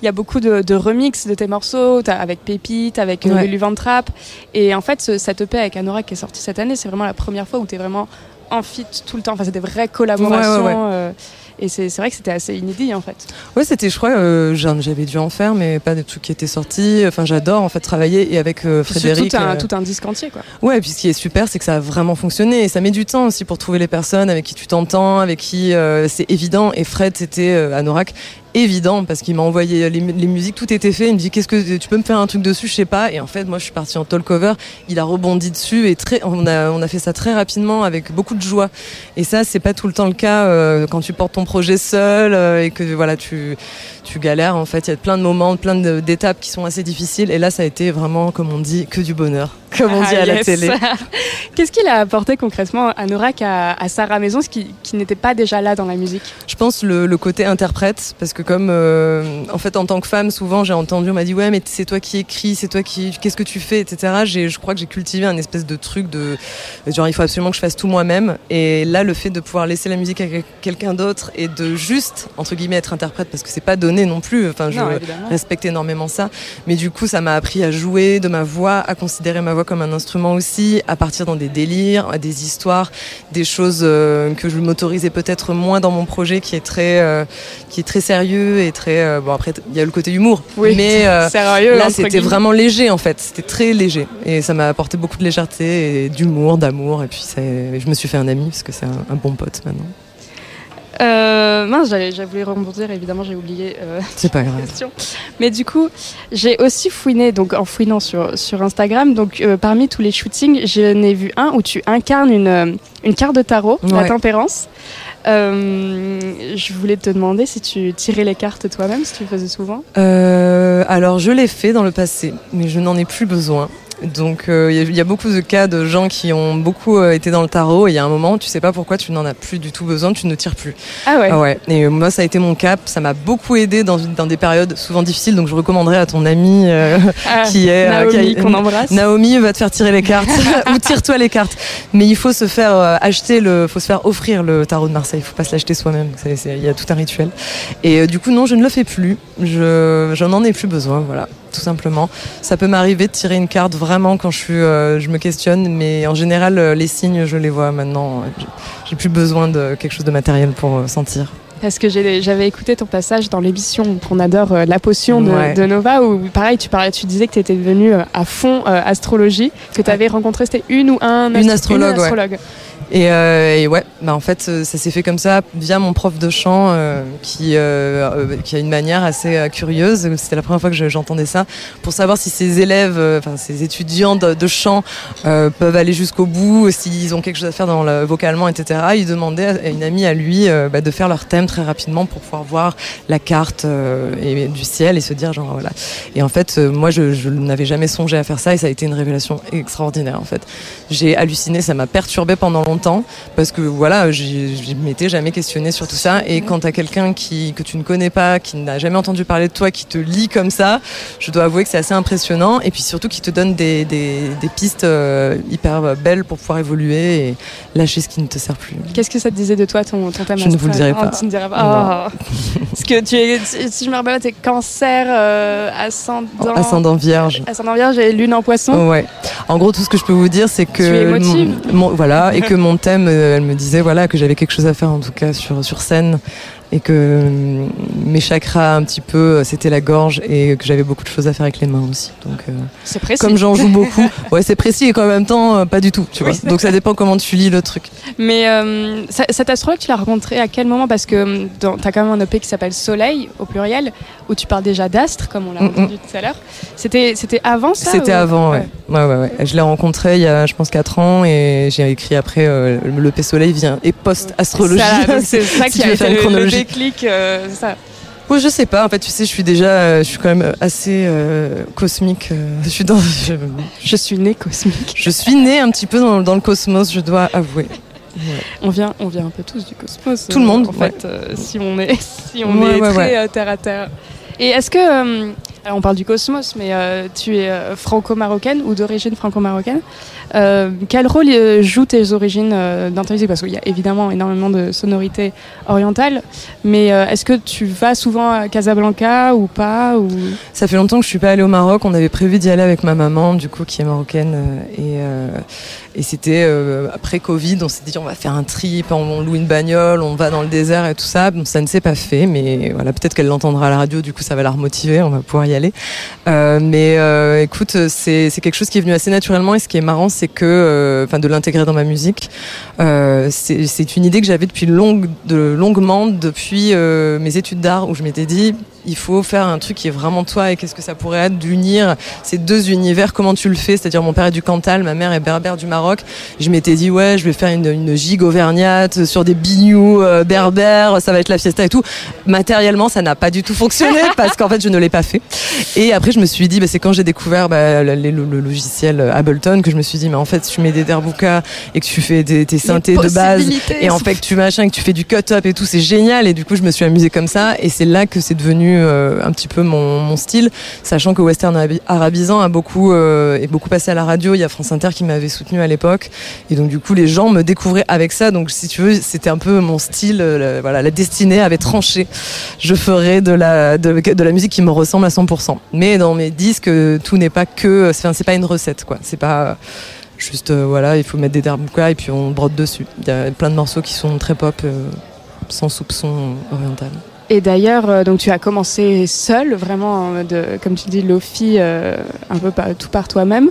Il y a beaucoup de, de remix de tes morceaux, t'as- avec Pépite, avec euh, Ouais. Lulu Van Trapp. Et en fait, ce, cette EP avec Anorak qui est sorti cette année, c'est vraiment la première fois où tu es vraiment en fit tout le temps. Enfin, c'est des vraies collaborations. Ouais, ouais, ouais. euh, et c'est vrai que c'était assez inédit en fait. Ouais, c'était, je crois, euh, j'avais dû en faire, mais pas des trucs qui étaient sortis. Enfin, j'adore en fait travailler et avec euh, C'est Frédéric. tout un, euh, tout un disque entier quoi. Ouais, et puis ce qui est super, c'est que ça a vraiment fonctionné. Et ça met du temps aussi pour trouver les personnes avec qui tu t'entends, avec qui c'est évident. Et Fred, c'était euh, Anorak, évident parce qu'il m'a envoyé les, mu- les musiques, tout était fait. Il me dit qu'est-ce que tu peux me faire un truc dessus, je sais pas. Et en fait, moi, je suis partie en talk cover. Il a rebondi dessus et très, on a, on a fait ça très rapidement avec beaucoup de joie. Et ça, c'est pas tout le temps le cas euh, quand tu portes ton projet seul euh, et que voilà, tu, tu galères. En fait, il y a plein de moments, plein d'étapes qui sont assez difficiles. Et là, ça a été vraiment, comme on dit, que du bonheur, comme on dit Ah, à la yes. télé. Qu'est-ce qu'il a apporté concrètement à, à Sarah Maison, ce qui, qui n'était pas déjà là dans la musique? Je pense le, le côté interprète, parce que comme euh, en fait en tant que femme, souvent j'ai entendu, on m'a dit ouais mais c'est toi qui écris, c'est toi qui, qu'est-ce que tu fais, etc. J'ai, je crois que j'ai cultivé un espèce de truc de genre il faut absolument que je fasse tout moi-même. Et là le fait de pouvoir laisser la musique à quel- quelqu'un d'autre et de juste entre guillemets être interprète, parce que c'est pas donné non plus. Enfin je Non, respecte énormément ça. Mais du coup, ça m'a appris à jouer de ma voix, à considérer ma voix comme un instrument aussi, à partir dans des délires, à des histoires, des choses euh, que je m'autorisais peut-être moins dans mon projet, qui est très, euh, qui est très sérieux et très. euh, bon après, il y a le côté humour, Oui, mais euh, sérieux. là, c'était vraiment léger en fait. C'était très léger et ça m'a apporté beaucoup de légèreté et d'humour, d'amour. Et puis, ça- je me suis fait un ami parce que c'est un, un bon pote maintenant. Euh, mince, j'avais voulu rebondir, évidemment, j'ai oublié C'est pas grave. question. Mais du coup, j'ai aussi fouiné, donc en fouinant sur, sur Instagram, donc parmi tous les shootings, je n'ai vu un où tu incarnes une, une carte de tarot, la tempérance. Euh, je voulais te demander si tu tirais les cartes toi-même, si tu le faisais souvent. Euh, alors, je l'ai fait dans le passé, mais je n'en ai plus besoin. Donc, euh, il y a- il y, a beaucoup de cas de gens qui ont beaucoup euh, été dans le tarot et il y a un moment, tu sais pas pourquoi tu n'en as plus du tout besoin, tu ne tires plus. Ah ouais. Ah ouais. Et euh, moi, ça a été mon cap. Ça m'a beaucoup aidé dans, dans des périodes souvent difficiles. Donc, je recommanderais à ton ami euh, Ah, qui est euh, Naomi, qu'on embrasse. Naomi va te faire tirer les cartes ou tire-toi les cartes. Mais il faut se faire euh, acheter le, faut se faire offrir le tarot de Marseille. Il faut pas se l'acheter soi-même. Il y a tout un rituel. Et euh, du coup, non, je ne le fais plus. Je, j'en en ai plus besoin. Voilà, tout simplement. Ça peut m'arriver de tirer une carte vraiment quand je suis, euh, je me questionne. Mais en général, euh, les signes, je les vois maintenant. J'ai- plus besoin de quelque chose de matériel pour euh, sentir. Parce que j'avais écouté ton passage dans l'émission qu'on adore, euh, La Potion de, Ouais. de Nova, où pareil, tu, parlais, tu disais que tu étais à fond euh, astrologie, que tu avais rencontré, c'était une ou un Une astro- astrologue, ouais. Euh, et ouais, bah en fait, ça s'est fait comme ça via mon prof de chant euh, qui, euh, qui a une manière assez curieuse. C'était la première fois que je- j'entendais ça pour savoir si ses élèves, enfin ses étudiants de, chant peuvent aller jusqu'au bout, s'ils ont quelque chose à faire dans le vocalement, etc. Il demandait à une amie à lui bah, de faire leur thème très rapidement pour pouvoir voir la carte et, du ciel et se dire genre voilà. Et en fait, moi, je, je n'avais jamais songé à faire ça et ça a été une révélation extraordinaire en fait. J'ai halluciné, ça m'a perturbé pendant longtemps parce que voilà, je m'étais jamais questionné sur tout ça. Et quand t'as quelqu'un qui que tu ne connais pas, qui n'a jamais entendu parler de toi, qui te lit comme ça, je dois avouer que c'est assez impressionnant. Et puis surtout, qui te donne des, des, des pistes euh, hyper belles pour pouvoir évoluer et lâcher ce qui ne te sert plus. Qu'est-ce que ça te disait de toi, ton, ton thème Je ne vous le dirai Oh, pas. tu ne dirais pas. Ah. Parce que tu es, si je me rappelle, tu es cancer, euh, ascendant. Ascendant vierge. Ascendant vierge et lune en poisson. Ouais. En gros, tout ce que je peux vous dire, c'est que Tu es mon- mon- voilà, et que mon thème, euh, elle me disait voilà que j'avais quelque chose à faire en tout cas sur sur scène, et que euh, mes chakras un petit peu, euh, c'était la gorge, et que j'avais beaucoup de choses à faire avec les mains aussi. Donc, euh, C'est précis. comme j'en joue beaucoup, ouais, c'est précis et qu'en même temps, euh, pas du tout. Tu Oui, vois. c'est Donc ça dépend comment tu lis le truc. Mais euh, ça- cet astrologue, tu l'as rencontré à quel moment? Parce que tu as quand même un EP qui s'appelle Soleil, au pluriel, où tu parles déjà d'astre, comme on l'a Mm, entendu tout à l'heure. C'était c'était avant ça C'était ou- avant, ouais. Ouais, ouais, ouais. Je l'ai rencontré il y a, je pense, 4 ans, et j'ai écrit après euh, le P Soleil vient et post astrologie. Ça, C'est ça Si qui tu a faire une chronologie. Déclic. euh, ça. Je sais pas. En fait, tu sais, je suis déjà, euh, je suis quand même assez euh, cosmique. euh, je suis dans, je, Je suis née cosmique. je suis née un petit peu dans, dans le cosmos, je dois avouer. On vient, on vient un peu tous du cosmos. Tout le monde, en fait, euh, si on est, si on Ouais, est ouais, très ouais. euh, terre à terre. Et est-ce que, euh, alors on parle du cosmos, mais euh, tu es euh, franco-marocaine ou d'origine franco-marocaine? Euh, quel rôle euh, jouent tes origines euh, dans ta musique? Parce qu'il y a évidemment énormément de sonorités orientales, mais est-ce que tu vas souvent à Casablanca ou pas ou... Ça fait longtemps que je suis pas allée au Maroc. On avait prévu d'y aller avec ma maman, du coup, qui est marocaine. Et, c'était après Covid. On s'est dit, on va faire un trip, on, loue une bagnole, on va dans le désert et tout ça. Ça ne s'est pas fait, mais voilà, peut-être qu'elle l'entendra à la radio. Du coup, ça va la remotiver. On va pouvoir y aller. Mais écoute, c'est quelque chose qui est venu assez naturellement. Et ce qui est marrant, c'est que, euh, enfin, de l'intégrer dans ma musique. Euh, c'est une idée que j'avais depuis longue, de longuement, depuis euh, mes études d'art, où je m'étais dit, il faut faire un truc qui est vraiment toi et qu'est-ce que ça pourrait être d'unir ces deux univers, comment tu le fais, c'est-à-dire mon père est du Cantal, ma mère est berbère du Maroc. Je m'étais dit ouais, je vais faire une, une gigue auvergnate sur des bignous euh, berbères, ça va être la fiesta et tout. Matériellement, ça n'a pas du tout fonctionné parce qu'en fait, je ne l'ai pas fait. Et après, je me suis dit, bah, c'est quand j'ai découvert bah, le, le- le logiciel Ableton que je me suis dit, mais en fait, tu mets des derbuka et que tu fais des, tes synthés de base et en fait que tu machin, que tu fais du cut-up et tout, c'est génial. Et du coup, je me suis amusée comme ça. Et c'est là que c'est devenu euh, un petit peu mon, style, sachant que Western Arabi- Arabisant a beaucoup, euh, est beaucoup passé à la radio. Il y a France Inter qui m'avait soutenu à l'époque. Et donc, du coup, les gens me découvraient avec ça. Donc, si tu veux, c'était un peu mon style. euh, le- voilà, la destinée avait tranché. Je ferai de la, de, la musique qui me ressemble à 100%. Mais dans mes disques, tout n'est pas que, c'est pas une recette, quoi. C'est pas, Juste, voilà, il faut mettre des derbuka et puis on brode dessus. Il y a plein de morceaux qui sont très pop, sans soupçon oriental. Et d'ailleurs, euh, donc tu as commencé seul, vraiment, euh, comme tu dis, Lofi, euh, un peu par- tout par toi-même.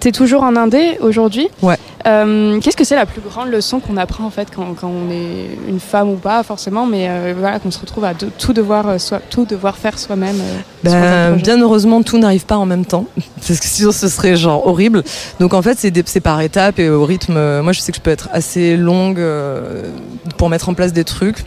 Tu es toujours en indé aujourd'hui Ouais. Euh, Qu'est-ce que c'est la plus grande leçon qu'on apprend en fait quand, quand on est une femme ou pas forcément, mais euh, voilà, qu'on se retrouve à de- tout, devoir, euh, soi- tout devoir faire soi-même Ben, bien heureusement, tout n'arrive pas en même temps, parce que sinon ce serait genre horrible. Donc en fait, c'est par étapes et au rythme. Moi, je sais que je peux être assez longue pour mettre en place des trucs.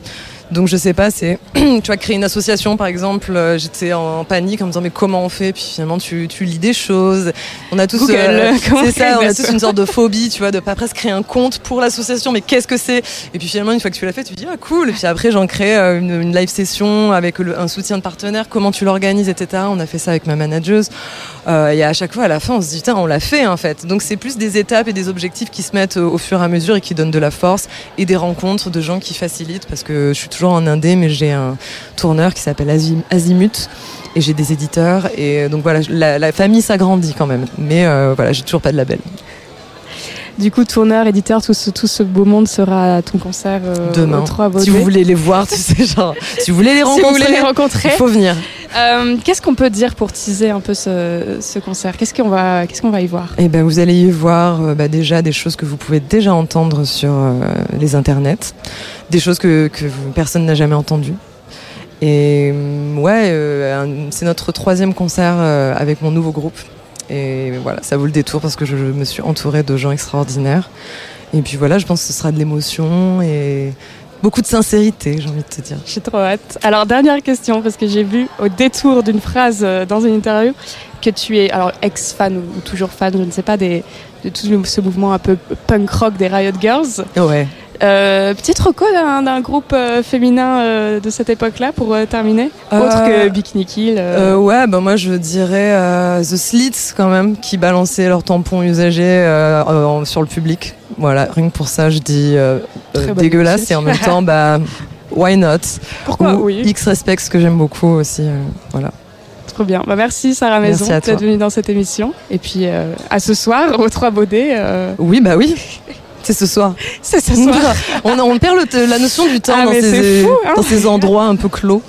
Donc je sais pas, c'est tu vois créer une association par exemple. euh, J'étais en panique en me disant mais comment on fait? Puis finalement tu, tu lis des choses. On a tous euh, c'est ça, on a tous une sorte de phobie, tu vois, de pas presque créer un compte pour l'association. Mais qu'est-ce que c'est? Et puis finalement une fois que tu l'as fait, tu te dis ah cool. Et puis après j'en crée euh, une, une live session avec le- un soutien de partenaire. Comment tu l'organises, etc. On a fait ça avec ma manageuse. Et à chaque fois, à la fin, on se dit, on l'a fait en fait. Donc c'est plus des étapes et des objectifs qui se mettent au, au fur et à mesure et qui donnent de la force et des rencontres de gens qui facilitent parce que je suis toujours en indé, mais j'ai un tourneur qui s'appelle Azim- Azimut et j'ai des éditeurs et donc voilà, la, la famille s'agrandit quand même. Mais euh, voilà, j'ai toujours pas de label. Du coup, tourneur, éditeur, tout ce, tout ce beau monde sera à ton concert euh, Demain, si vous voulez les voir, tu sais, genre, si vous voulez les Si rencontrer, vous voulez les rencontrer. il faut venir. Euh, Qu'est-ce qu'on peut dire pour teaser un peu ce, ce concert? Qu'est-ce qu'on va, qu'est-ce qu'on va y voir? Et ben vous allez y voir euh, bah, déjà des choses que vous pouvez déjà entendre sur les internets, des choses que, que personne n'a jamais entendues. Et hum, ouais, c'est notre troisième concert avec mon nouveau groupe. Et voilà, ça vaut le détour parce que je, je me suis entourée de gens extraordinaires. Et puis voilà, je pense que ce sera de l'émotion et beaucoup de sincérité, j'ai envie de te dire. J'ai trop hâte. Alors, dernière question, parce que j'ai vu au détour d'une phrase euh, dans une interview que tu es alors ex-fan ou, ou toujours fan, je ne sais pas, des, de tout ce mouvement un peu punk rock des Riot Girls. Ouais. Euh, petite reco d'un groupe euh, féminin euh, de cette époque-là pour terminer Autre que Bikini Kill. Ouais, bah moi je dirais The Slits quand même, qui balançaient leurs tampons usagés sur le public. Voilà, rien que pour ça je dis dégueulasse musique. et en même temps, bah, why not? Pourquoi? Ou oui X Respects que j'aime beaucoup aussi. voilà. Trop bien. Bah, merci Sarah Maison d'être venue dans cette émission. Et puis euh, à ce soir, aux Trois Baudets. euh, Oui, bah oui. C'est ce soir. C'est ce soir. on, on perd le- la notion du temps Ah, dans, ces, fou, hein. dans ces endroits un peu clos.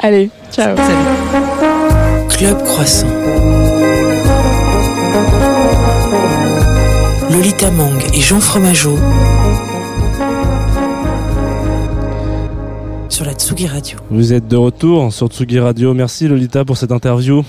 Allez, ciao. Salut. Club Croissant. Lolita Mang et Jean Fromageau sur la Tsugi Radio. Vous êtes de retour sur Tsugi Radio. Merci Lolita pour cette interview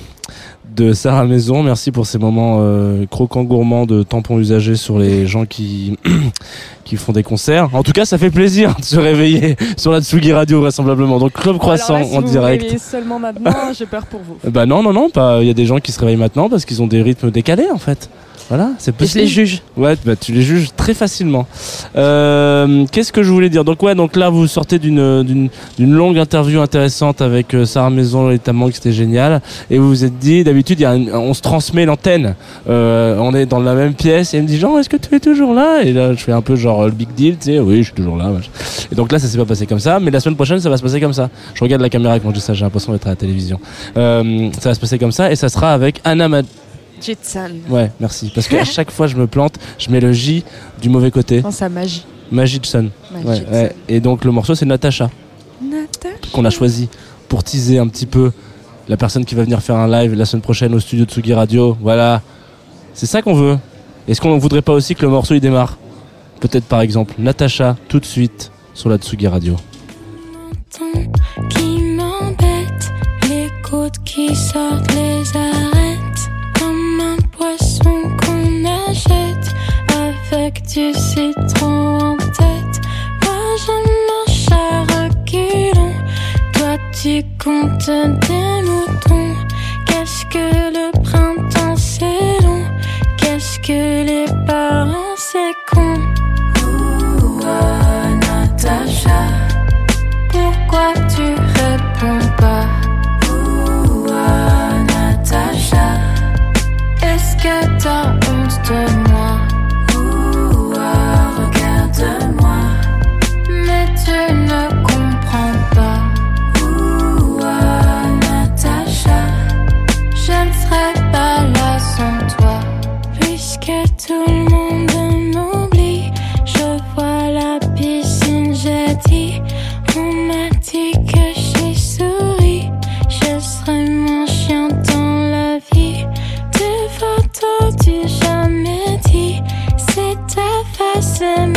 de Sarah Maison. Merci pour ces moments euh, croquants gourmands de tampons usagés sur les gens qui qui font des concerts. En tout cas, ça fait plaisir de se réveiller sur la Tsugi Radio vraisemblablement. Donc Club Croissant là, si en vous direct. Vous seulement maintenant, j'ai peur pour vous. Bah non non non, pas. Il y a des gens qui se réveillent maintenant parce qu'ils ont des rythmes décalés en fait. Voilà, c'est Et je possible. les juge. Ouais, bah, tu les juges très facilement. Euh, Qu'est-ce que je voulais dire? Donc ouais, donc là vous sortez d'une d'une d'une longue interview intéressante avec euh, Sarah Maison et Tamang, c'était génial. Et vous vous êtes dit, d'habitude, on se transmet l'antenne. Euh, on est dans la même pièce et elle me dit genre, est-ce que tu es toujours là? Et là, je fais un peu genre le big deal, tu sais, oui, je suis toujours là. machin. Et donc là, ça s'est pas passé comme ça, mais la semaine prochaine, ça va se passer comme ça. Je regarde la caméra quand je dis ça, j'ai l'impression d'être à la télévision. Euh, ça va se passer comme ça et ça sera avec Anna Mad Jitsan. Ouais, merci. Parce qu'à chaque fois je me plante, je mets le J du mauvais côté. Dans sa magie. Ouais, ouais. Et donc le morceau c'est Natacha Natacha. qu'on a choisi pour teaser un petit peu la personne qui va venir faire un live la semaine prochaine au studio de Tsugi Radio. Voilà. C'est ça qu'on veut. Est-ce qu'on ne voudrait pas aussi que le morceau il démarre? Peut-être par exemple Natacha tout de suite sur la Tsugi Radio. qui m'embête, les côtes qui sortent les arêtes, avec du citron en tête. Moi je marche à reculons, toi tu comptes des moutons. Qu'est-ce que le printemps c'est long, qu'est-ce que les parents c'est con. Ouh, Natacha? Pourquoi tu réponds pas? Ouh, Natacha? Est-ce que t'as honte de face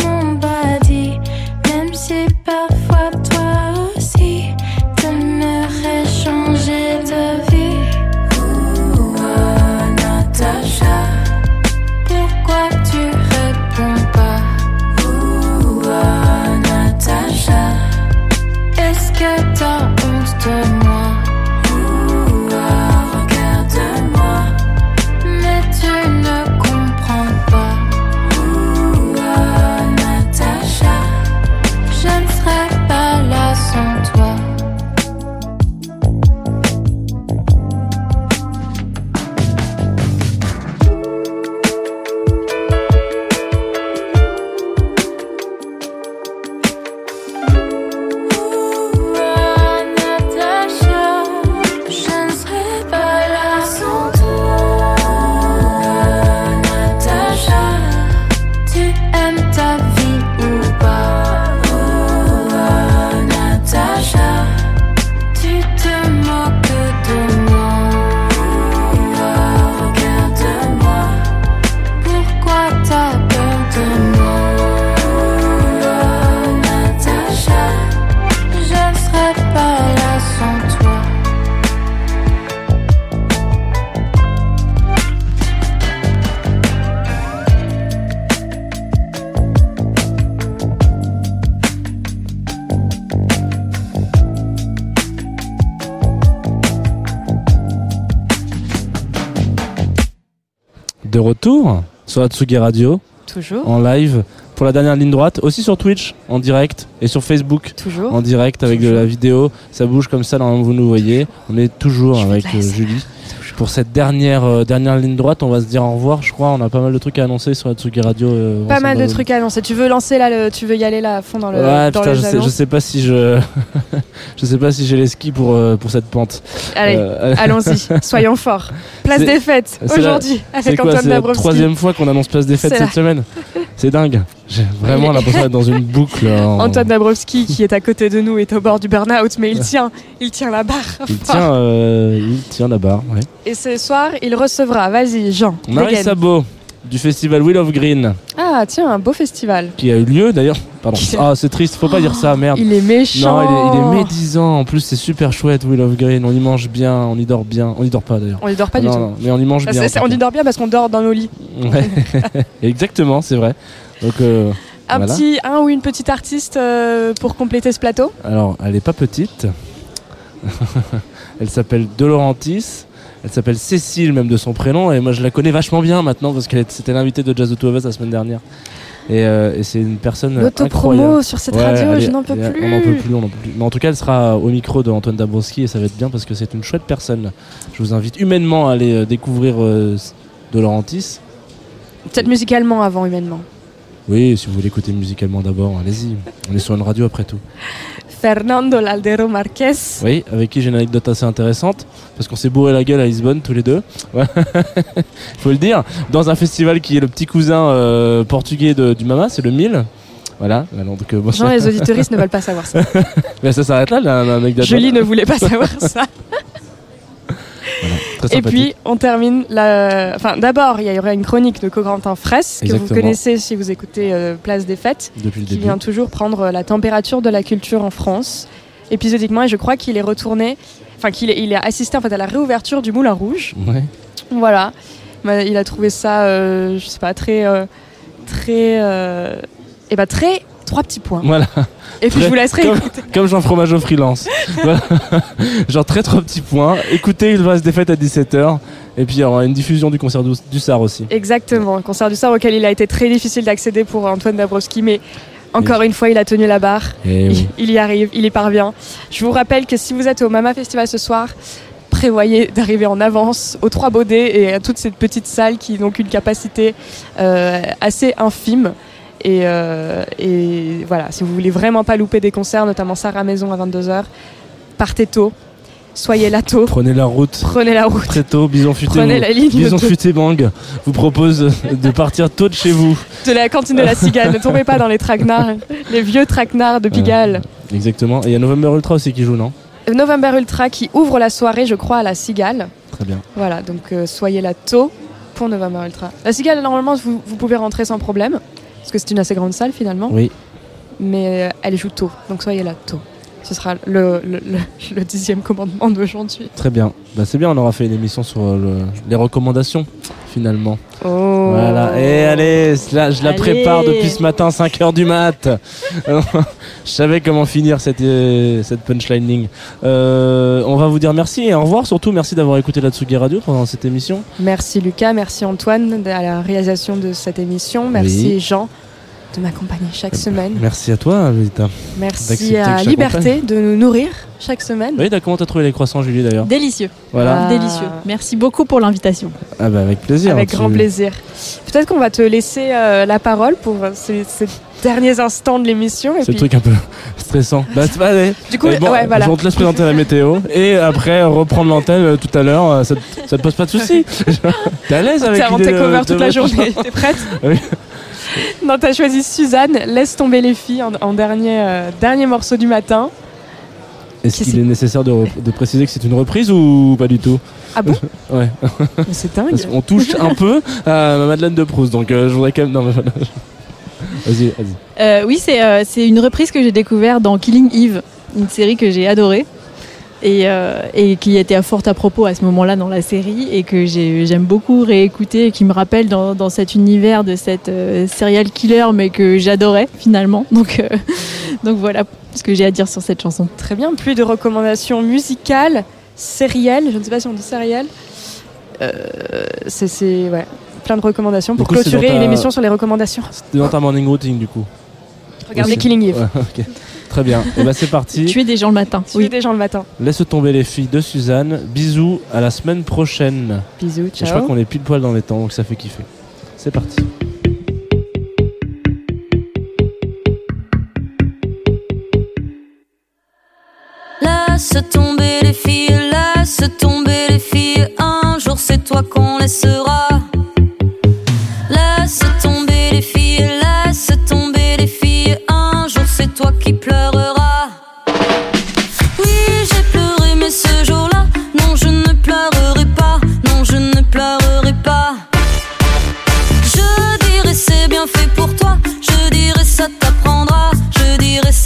retour sur la Tsugi Radio Toujours. en live pour la dernière ligne droite, aussi sur Twitch en direct et sur Facebook Toujours. en direct avec de la vidéo. Ça bouge comme ça, normalement vous nous voyez. On est toujours Je avec euh, Julie. Pour cette dernière euh, dernière ligne droite, on va se dire au revoir. Je crois, on a pas mal de trucs à annoncer sur la Tsugi Radio. euh, Pas mal de trucs à annoncer. Tu veux lancer là, le- tu veux y aller là à fond dans le. Ouais, dans putain, les je sais, je sais pas si je, je sais pas si j'ai les skis pour euh, pour cette pente. Allez, allons-y. Soyons forts. Place des fêtes aujourd'hui avec Antoine C'est la Dabrowski. troisième fois qu'on annonce place des fêtes cette semaine? C'est dingue. J'ai vraiment l'impression d'être dans une boucle. en- Antoine Dabrowski qui est à côté de nous est au bord du burn-out, mais il tient, il tient la barre. Il tient, euh, il tient la barre. Ouais. Et ce soir, il recevra, vas-y Jean, Marie. Sabot, du festival Wheel of Green Ah, tiens, un beau festival. qui a eu lieu d'ailleurs. Pardon. Ah, c'est triste, faut pas dire ça, merde. Il est méchant. Non, il est, il est médisant. En plus, c'est super chouette, Wheel of Green. On y mange bien, on y dort bien. On y dort pas d'ailleurs. On y dort pas du non, tout. non, mais on y mange Ça, bien. on y dort bien parce qu'on dort dans nos lits. Ouais. Exactement, c'est vrai. Donc, euh, Un Voilà. petit, un ou une petite artiste euh, pour compléter ce plateau. alors, elle est pas petite. elle s'appelle Dolorantis. Elle s'appelle Cécile, même de son prénom. Et moi, je la connais vachement bien maintenant parce qu'elle c'était l'invitée de Jazz de Two of Us la semaine dernière. Et, euh, et c'est une personne. L'autopromo sur cette Ouais, radio, je n'en peux plus. On n'en peut plus, on n'en peut plus. Mais en tout cas, elle sera au micro de Antoine Dabrowski et ça va être bien parce que c'est une chouette personne. Je vous invite humainement à aller euh, découvrir euh, Dolorantis. Peut-être musicalement avant, humainement. Oui, si vous voulez écouter musicalement d'abord, allez-y. On est sur une radio après tout. Fernando Laldero Marquez. Oui, avec qui j'ai une anecdote assez intéressante, parce qu'on s'est bourré la gueule à Lisbonne tous les deux. Ouais. Faut le dire. Dans un festival qui est le petit cousin euh, portugais de- du Mama, c'est le 1000. Voilà. Donc, euh, bon, Jean, les auditoristes ne veulent pas savoir ça. mais ça s'arrête là, la- l'anecdote. Julie ne voulait pas savoir ça. Et puis, on termine la. Enfin, d'abord, il y aurait une chronique de Corentin Fraisse, que vous connaissez si vous écoutez euh, Place des Fêtes, depuis le qui début. vient toujours prendre la température de la culture en France, épisodiquement. Et je crois qu'il est retourné. Enfin, qu'il est, il a assisté en fait à la réouverture du Moulin Rouge. Ouais. Voilà. Il a trouvé ça, euh, je sais pas, très. euh, très. euh, et bah, très. Trois petits points. Voilà, Et puis, Très- je vous laisserai comme- écouter. comme Jean Fromage au freelance. Voilà. Genre très trois petits points. Écoutez, il reste des fêtes à 17h. Et puis il y aura une diffusion du concert du, du SAR aussi. Exactement, un concert du soir auquel il a été très difficile d'accéder pour Antoine Dabrowski, mais encore une fois, il a tenu la barre. Oui. Il, il y arrive, il y parvient. Je vous rappelle que si vous êtes au Mama Festival ce soir, prévoyez d'arriver en avance aux Trois Baudets et à toute cette petite salle qui donc une capacité euh, assez infime. Et, euh, et voilà, si vous voulez vraiment pas louper des concerts, notamment Sarah Maison à 22h, partez tôt, soyez là tôt, Prenez la route prenez la route, très tôt. Bison futé. prenez la ligne Bison futé bang vous propose de partir tôt de chez vous. de la cantine de la Cigale. ne tombez pas dans les traquenards, les vieux traquenards de Pigalle. Exactement. Et il y a November Ultra aussi qui joue, non? November Ultra qui ouvre la soirée, je crois, à la Cigale. Très bien. Voilà, donc euh, soyez là tôt pour November Ultra. La Cigale, normalement, vous, vous pouvez rentrer sans problème, parce que c'est une assez grande salle finalement, Oui. mais euh, elle joue tôt, donc soyez là tôt. Ce sera le, le, le- le dixième commandement d'aujourd'hui. Très bien. Bah, c'est bien, on aura fait une émission sur euh, le- les recommandations, finalement. Oh. Voilà. Et allez, là, je la Allez. prépare depuis ce matin, 5h du mat. je savais comment finir cette, euh, cette punchlining. Euh, on va vous dire merci et au revoir. Surtout, merci d'avoir écouté la Tsugi Radio pendant cette émission. Merci Lucas, merci Antoine à la réalisation de cette émission, merci Oui. Jean de m'accompagner chaque semaine, Merci à toi, Lolita. merci à Liberté de nous nourrir chaque semaine. Oui, t'as- comment t'as trouvé les croissants, Julie, d'ailleurs Délicieux, Voilà. Ah. délicieux. Merci beaucoup pour l'invitation. Ah, bah, avec plaisir. Avec Tu- grand plaisir. Peut-être qu'on va te laisser euh, la parole pour euh, ces, ces derniers instants de l'émission. C'est le puis- truc un peu stressant. Bah, c'est pas- allez. Du coup, bon, ouais, voilà. On te laisse présenter la météo et après reprendre l'antenne euh, tout à l'heure. euh, Ça, te- ça te pose pas de soucis T'es à l'aise avec T'es covers de toute la journée. T'es prête Oui. Non, t'as choisi Suzanne. Laisse tomber les filles en, en dernier, euh, dernier morceau du matin. Est-ce qu'il est nécessaire de, préciser que c'est une reprise ou pas du tout? Ah bon? Ouais. C'est dingue. Qu'on touche un peu à ma Madeleine de Proust, donc euh, je voudrais quand même. Non, mais voilà. Vas-y, vas-y. Euh, oui, c'est euh, c'est une reprise que j'ai découverte dans Killing Eve, une série que j'ai adorée et, euh, et qui était à fort à propos à ce moment-là dans la série et que j'ai- j'aime beaucoup réécouter et qui me rappelle dans, dans cet univers de cette euh, serial killer mais que j'adorais finalement. Donc, euh, donc voilà ce que j'ai à dire sur cette chanson. Très bien. Plus de recommandations musicales, sérielles. Je ne sais pas si on dit sérielles. Euh, c'est c'est- ouais, plein de recommandations pour coup, c'est clôturer ta- une émission sur les recommandations. C'était dans ta morning routine du coup. Regardez Aussi. Killing Eve. Ouais. Très bien. Et bah c'est parti. Tuer des gens le matin. Tuer Oui. des gens le matin. Laisse tomber les filles de Suzanne. Bisous, à la semaine prochaine. Bisous, Et je crois ciao. qu'on est pile poil dans les temps, donc ça fait kiffer. C'est parti. Laisse tomber les filles, laisse tomber les filles. Un jour c'est toi qu'on laissera.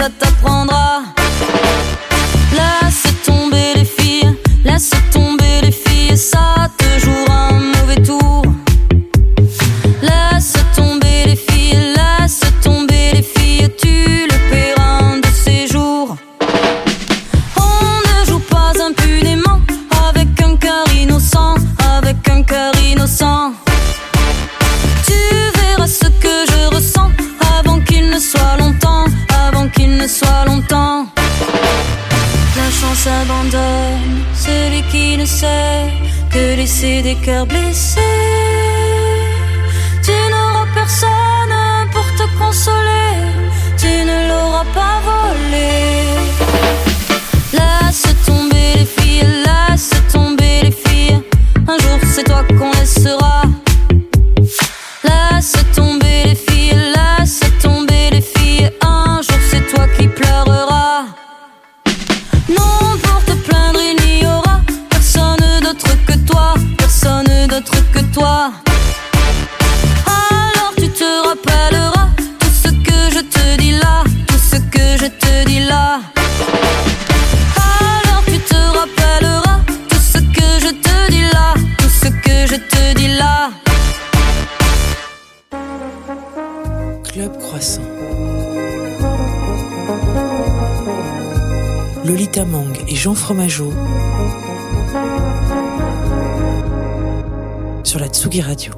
ça t'apprend des cœurs blessés. Fromageau sur la Tsugi Radio.